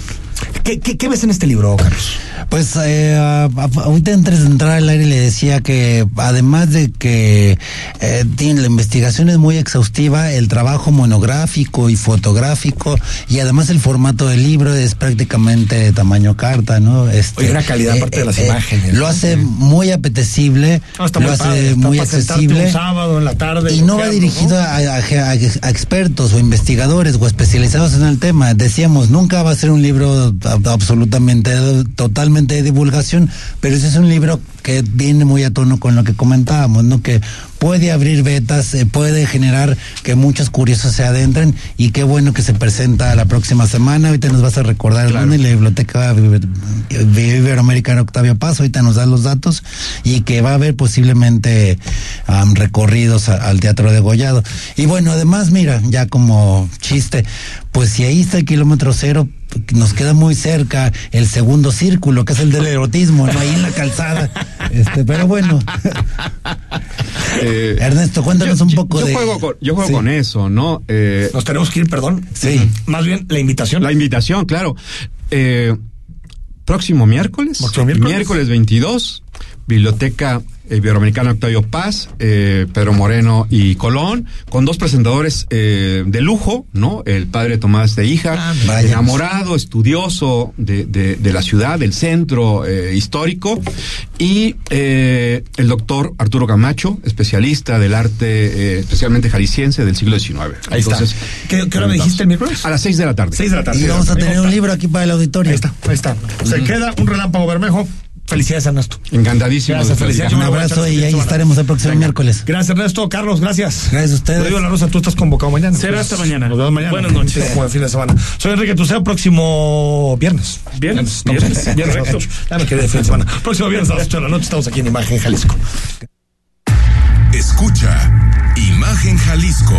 Speaker 2: ¿Qué, qué, qué ves en este libro, Carlos?
Speaker 18: Pues eh, ahorita antes de entrar al aire le decía que además de que eh, tiene, la investigación es muy exhaustiva, el trabajo monográfico y fotográfico y además el formato del libro es prácticamente de tamaño carta, ¿no? Este,
Speaker 2: Oye, la calidad aparte de las imágenes,
Speaker 18: Lo hace muy apetecible,
Speaker 2: No, está
Speaker 18: lo
Speaker 2: muy
Speaker 18: hace
Speaker 2: padre,
Speaker 18: muy accesible.
Speaker 2: un sábado en la tarde.
Speaker 18: Y no va dirigido a, a- a- a expertos o investigadores o especializados en el tema. Decíamos, nunca va a ser un libro absolutamente, totalmente de divulgación, pero ese es un libro que viene muy a tono con lo que comentábamos, ¿no? Que puede abrir vetas, eh, puede generar que muchos curiosos se adentren y qué bueno que se presenta la próxima semana. Ahorita nos vas a recordar el lunes, la biblioteca Iberoamericana Octavio Paz, ahorita nos da los datos y que va a haber posiblemente am, recorridos a- al Teatro de Gollado. Y bueno, además, mira, ya como chiste, pues si ahí está el kilómetro cero, nos queda muy cerca el segundo círculo, que es el del erotismo, ¿no? Ahí en la calzada. Este, pero bueno.
Speaker 17: Eh,
Speaker 18: Ernesto, cuéntanos un poco
Speaker 17: yo
Speaker 18: de.
Speaker 17: Juego con, yo juego
Speaker 18: Sí.
Speaker 17: con eso, ¿no? Eh,
Speaker 2: Nos tenemos que ir, perdón.
Speaker 18: Sí.
Speaker 2: Más bien, la invitación.
Speaker 17: La invitación, claro. Eh, próximo miércoles.
Speaker 2: Próximo miércoles.
Speaker 17: 22, Biblioteca Iberoamericana Octavio Paz, eh, Pedro Moreno y Colón, con dos presentadores eh, de lujo, ¿no? El padre Tomás de Hija,
Speaker 2: Ah,
Speaker 17: enamorado, estudioso de, de- de la ciudad, del centro eh, histórico, y eh, el doctor Arturo Camacho, especialista del arte, eh, especialmente jalisciense del siglo XIX.
Speaker 2: Ahí está. ¿Qué, qué hora me dijiste el miércoles?
Speaker 17: A las seis de la tarde.
Speaker 2: Seis de la tarde.
Speaker 18: Y vamos a tener un libro aquí para el auditorio.
Speaker 2: Ahí está, ahí está. Se queda un relámpago bermejo. Felicidades, Ernesto.
Speaker 17: Encantadísimo.
Speaker 2: Gracias,
Speaker 17: de
Speaker 2: felicidades.
Speaker 18: Un abrazo y ahí estaremos el próximo miércoles.
Speaker 2: Gracias, Ernesto. Carlos, gracias.
Speaker 18: Gracias a ustedes.
Speaker 2: Rodrigo La Rosa, tú estás convocado mañana.
Speaker 3: Será hasta mañana.
Speaker 2: Nos vemos mañana.
Speaker 3: Buenas noches.
Speaker 2: Como el fin de semana. Soy Enrique Tuceo, próximo viernes.
Speaker 3: Viernes, viernes.
Speaker 2: Viernes,
Speaker 3: correcto.
Speaker 2: ocho. Ya me quedé de fin de semana. Próximo viernes a las 8 de la noche estamos aquí en Imagen Jalisco.
Speaker 1: Escucha Imagen Jalisco